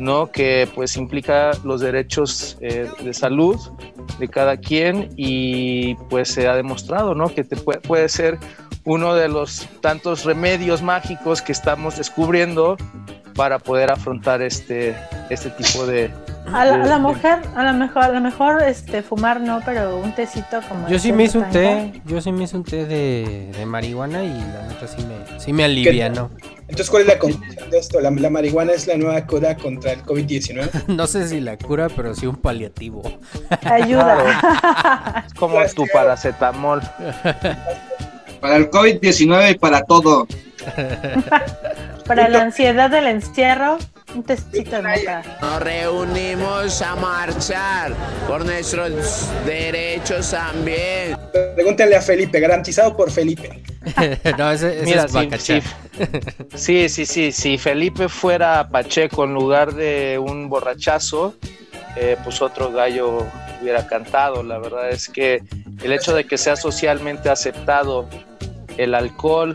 ¿no? que pues implica los derechos eh, de salud de cada quien y pues se ha demostrado ¿no? que te puede, puede ser uno de los tantos remedios mágicos que estamos descubriendo para poder afrontar este, este tipo de... A la, a mujer, a lo mejor, a lo mejor este, fumar no, pero un tecito como. Yo sí me hice un té, yo sí me hice un té de, de marihuana y la neta sí me, sí me alivia, ¿no? Entonces, ¿cuál es la conclusión de esto? ¿La, la marihuana es la nueva cura contra el COVID-19? No sé si la cura, pero sí un paliativo. Ayuda. Es como tu paracetamol. Para el COVID-19 y para todo. Para la ansiedad del encierro, un tecito de moca. Nos reunimos a marchar por nuestros derechos también. Pregúntenle a Felipe, garantizado por Felipe. no, ese, ese Mira, es sí, Bacachá. sí, sí, sí, si Felipe fuera Pacheco en lugar de un borrachazo, eh, pues otro gallo hubiera cantado. La verdad es que el hecho de que sea socialmente aceptado el alcohol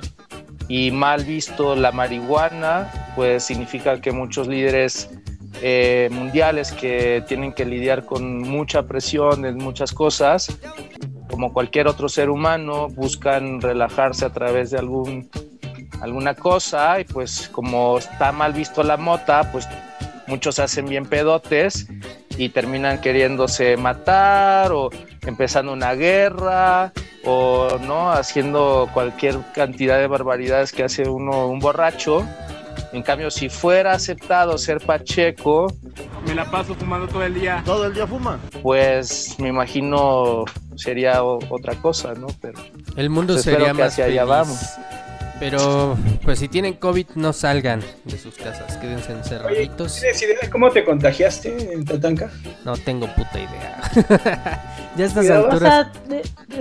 y mal visto la marihuana, pues significa que muchos líderes eh, mundiales que tienen que lidiar con mucha presión en muchas cosas, como cualquier otro ser humano, buscan relajarse a través de algún, alguna cosa y pues como está mal visto la mota, pues muchos hacen bien pedotes y terminan queriéndose matar o empezando una guerra o no haciendo cualquier cantidad de barbaridades que hace uno un borracho. En cambio, si fuera aceptado ser Pacheco, Me la paso fumando todo el día. ¿Todo el día fuma? pues me imagino sería otra cosa, ¿no? Pero El mundo pues, sería que más hacia allá vamos. Pero, pues si tienen COVID, no salgan de sus casas, quédense encerraditos. ¿Tienes idea de cómo te contagiaste en Tatanka? No tengo puta idea. ya a estas O alturas. sea,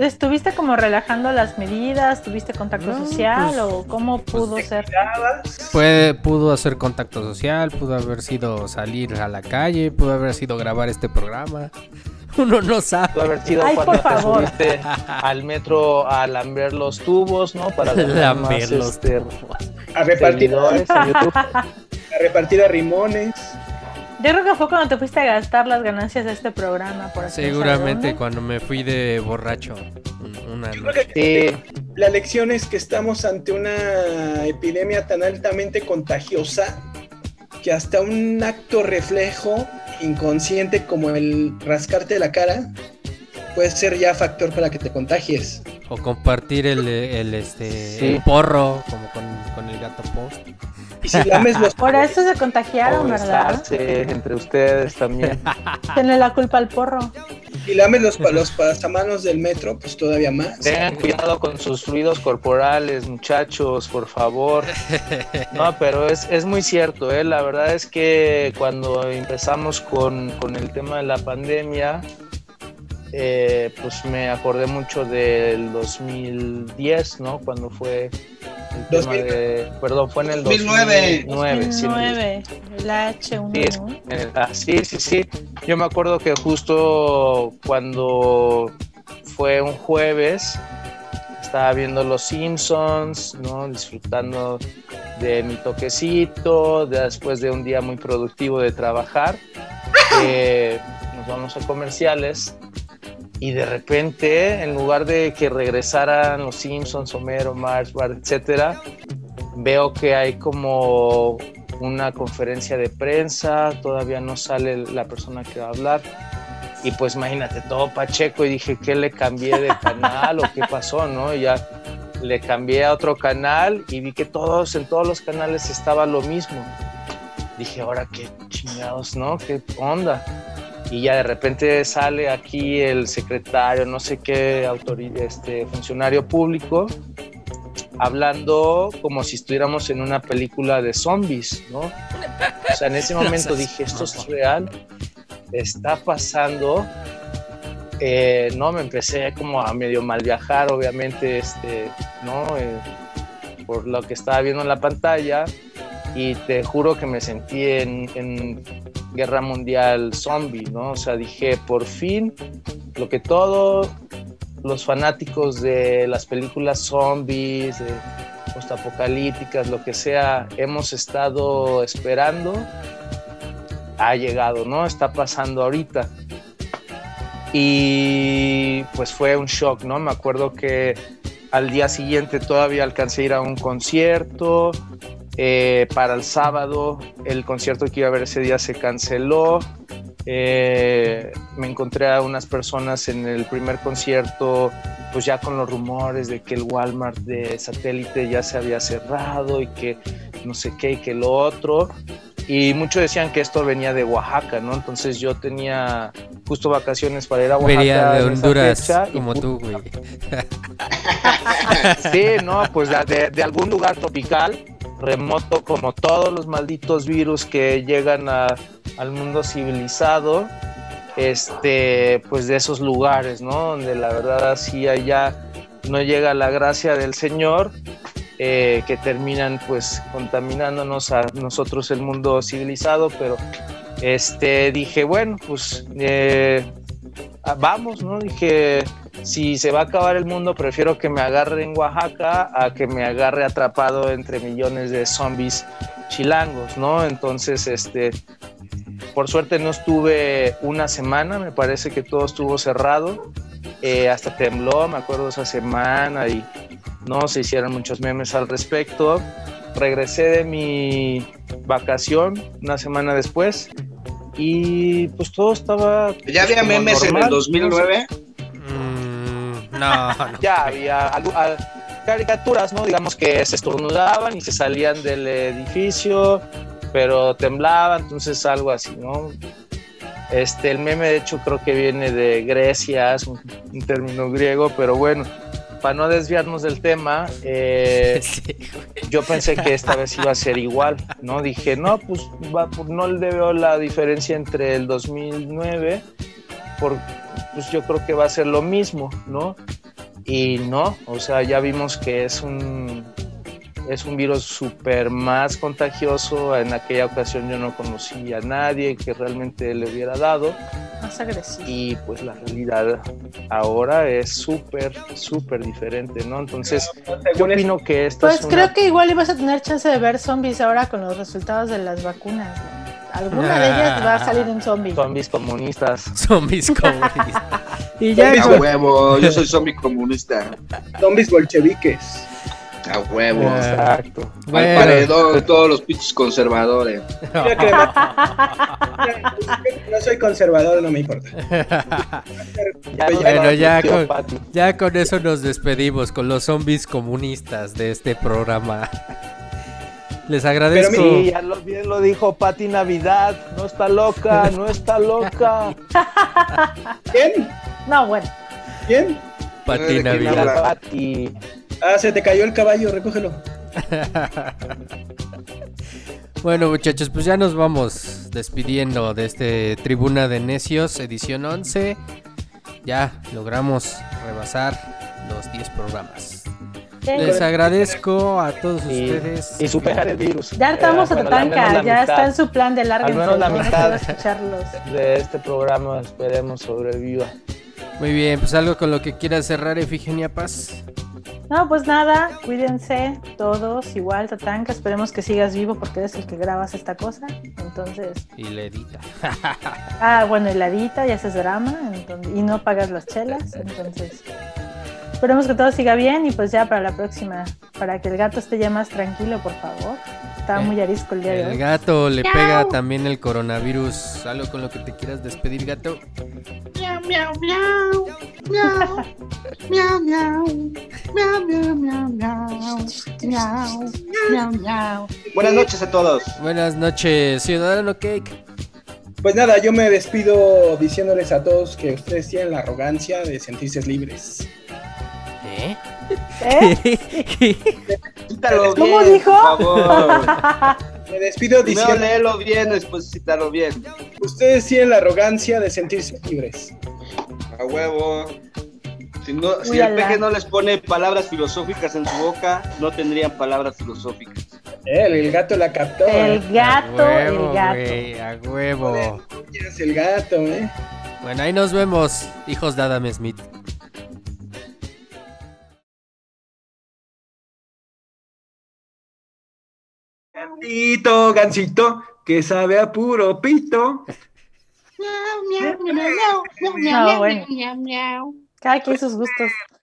¿estuviste como relajando las medidas? ¿Tuviste contacto No, social? pues- ¿O cómo pudo ser? Puede, pudo hacer contacto social, pudo haber sido salir a la calle, pudo haber sido grabar este programa. Uno no sabe. Pudo haber sido Ay, cuando por te favor. subiste al metro a lamber los tubos, ¿no? Para Lamber más, los este, A repartir, seguidores en YouTube. a repartir a rimones. Yo creo que fue cuando te fuiste a gastar las ganancias de este programa, por así Seguramente cuando me fui de borracho. un- Una Yo noche. creo que la lección es que estamos ante una epidemia tan altamente contagiosa que hasta un acto reflejo inconsciente como el rascarte la cara puede ser ya factor para que te contagies. O compartir el, el, este, Sí. el porro, como con, con el gato post. Y si lames los Por eso se contagiaron, O ¿verdad? entre ustedes también. Tenle la culpa al porro. Y lames los, los pasamanos del metro, pues todavía más. Tengan cuidado con sus fluidos corporales, muchachos, por favor. No, pero es, es muy cierto, ¿eh? La verdad es que cuando empezamos con, con el tema de la pandemia, eh, pues me acordé mucho del 2010, ¿no? Cuando fue el tema 2000. de... Perdón, fue en el 2009. 2009. sí, en el 2009, el H1. Sí, es- en el- ah, sí, sí, sí. Yo me acuerdo que justo cuando fue un jueves, estaba viendo Los Simpsons, ¿no? Disfrutando de mi toquecito, de- después de un día muy productivo de trabajar. Eh, nos vamos a comerciales y de repente, en lugar de que regresaran Los Simpsons, Homero, Marge, Bart, etcétera, veo que hay como una conferencia de prensa, todavía no sale la persona que va a hablar. Y pues imagínate, todo Pacheco y dije, ¿qué le cambié de canal o qué pasó? ¿no? Y ya le cambié a otro canal y vi que todos, en todos los canales estaba lo mismo. Dije, ahora qué chingados, ¿no? ¿Qué onda? Y ya de repente sale aquí el secretario, no sé qué este, funcionario público, hablando como si estuviéramos en una película de zombies, ¿no? O sea, en ese momento dije, esto es real, está pasando. Eh, no, me empecé como a medio mal viajar, obviamente, este, ¿no? Eh, por lo que estaba viendo en la pantalla y te juro que me sentí en, guerra mundial zombie, ¿no? O sea, dije, por fin, lo que todos los fanáticos de las películas zombies, postapocalípticas, lo que sea, hemos estado esperando, ha llegado, ¿no? Está pasando ahorita. Y pues fue un shock, ¿no? Me acuerdo que al día siguiente todavía alcancé a ir a un concierto. Eh, para el sábado, el concierto que iba a ver ese día se canceló. Eh, me encontré a unas personas en el primer concierto, pues ya con los rumores de que el Walmart de satélite ya se había cerrado y que no sé qué y que lo otro. Y muchos decían que esto venía de Oaxaca, ¿no? Entonces yo tenía justo vacaciones para ir a Oaxaca. Venía de Honduras, y como tú, güey. Sí, no, pues de algún lugar tropical, remoto, como todos los malditos virus que llegan al mundo civilizado, este, pues de esos lugares, ¿no? Donde la verdad así allá no llega la gracia del Señor, eh, que terminan pues contaminándonos a nosotros el mundo civilizado, pero este, dije, bueno, pues eh, ah, vamos, ¿no? Dije, si se va a acabar el mundo, prefiero que me agarre en Oaxaca a que me agarre atrapado entre millones de zombies chilangos, ¿no? Entonces, este, por suerte no estuve una semana, me parece que todo estuvo cerrado. Eh, hasta tembló, me acuerdo esa semana y no se hicieron muchos memes al respecto. Regresé de mi vacación una semana después y pues todo estaba... ¿Ya había memes en el normal, 2009? Mm, no, no. ya había caricaturas, ¿no? Digamos que se estornudaban y se salían del edificio, pero temblaba, entonces algo así, ¿no? Este, el meme de hecho creo que viene de Grecia, es un, un término griego, pero bueno, para no desviarnos del tema, eh, yo pensé que esta vez iba a ser igual, ¿no? Dije, no, pues va, pues, no le veo la diferencia entre el 2009, por, pues yo creo que va a ser lo mismo, ¿no? Y no, o sea, ya vimos que es un, es un virus súper más contagioso. En aquella ocasión yo no conocí a nadie que realmente le hubiera dado. Más agresivo. Y pues la realidad ahora es súper, súper diferente, ¿no? Entonces, yo opino que esto Pues es creo una... que igual ibas a tener chance de ver zombies ahora con los resultados de las vacunas. ¿no? Alguna de ellas va a salir un zombie. Zombies comunistas. Zombies comunistas. Y ya a con- huevo, yo soy zombie comunista. Zombies bolcheviques. A huevo. Exacto. Al Bueno. paredón de todos los pinches conservadores. Mira que me- no soy conservador, no me importa. Bueno, ya con, ya con eso nos despedimos con los zombies comunistas de este programa. Les agradezco. Sí, ya lo, bien lo dijo Pati Navidad. No está loca, no está loca. ¿Quién? No, bueno. ¿Quién? Pati ¿De quién Navidad. Pati. Ah, se te cayó el caballo, recógelo. Bueno, muchachos, pues ya nos vamos despidiendo de este Tribuna de Necios, edición 11. Ya logramos rebasar los 10 programas. Les agradezco a todos Y, ustedes. y superar el virus. Ya estamos Eh, a bueno, la ya está en su plan de larga. Al menos la mitad. escucharlos. de este programa esperemos sobreviva. Muy bien, pues algo con lo que quieras cerrar, Efigenia Paz. No, pues nada, cuídense todos, igual Tatanka, esperemos que sigas vivo porque eres el que grabas esta cosa. Entonces, Y le edita. ah, bueno, heladita y haces drama entonces- y no pagas las chelas, entonces esperemos que todo siga bien y pues ya para la próxima, para que el gato esté ya más tranquilo, por favor. Estaba muy arisco el día de El hoy. gato le Miau. pega también el coronavirus. Algo con lo que te quieras despedir, gato. Miau, miau, miau. Miau. Miau, miau. Miau, miau, miau, miau. Miau. Miau, miau. Buenas noches a todos. Buenas noches, Ciudadano Cake. Pues nada, yo me despido diciéndoles a todos que ustedes tienen la arrogancia de sentirse libres. ¿Eh? Cítalo ¿Cómo bien, dijo? Por favor. Me despido diciendo léelo bien, después cítalo bien. ustedes tienen la arrogancia de sentirse libres. A huevo. Si, no, el peje no les pone palabras filosóficas en su boca, no tendrían palabras filosóficas. Eh, El, el gato la captó. eh. El gato, a huevo, el gato. güey, a huevo. Es el gato, ¿eh? Bueno, ahí nos vemos, hijos de Adam Smith. Gancito, gancito, que sabe a puro pito. Miau, miau, miau, miau, miau, miau, miau, miau, miau. Cada quien sus gustos.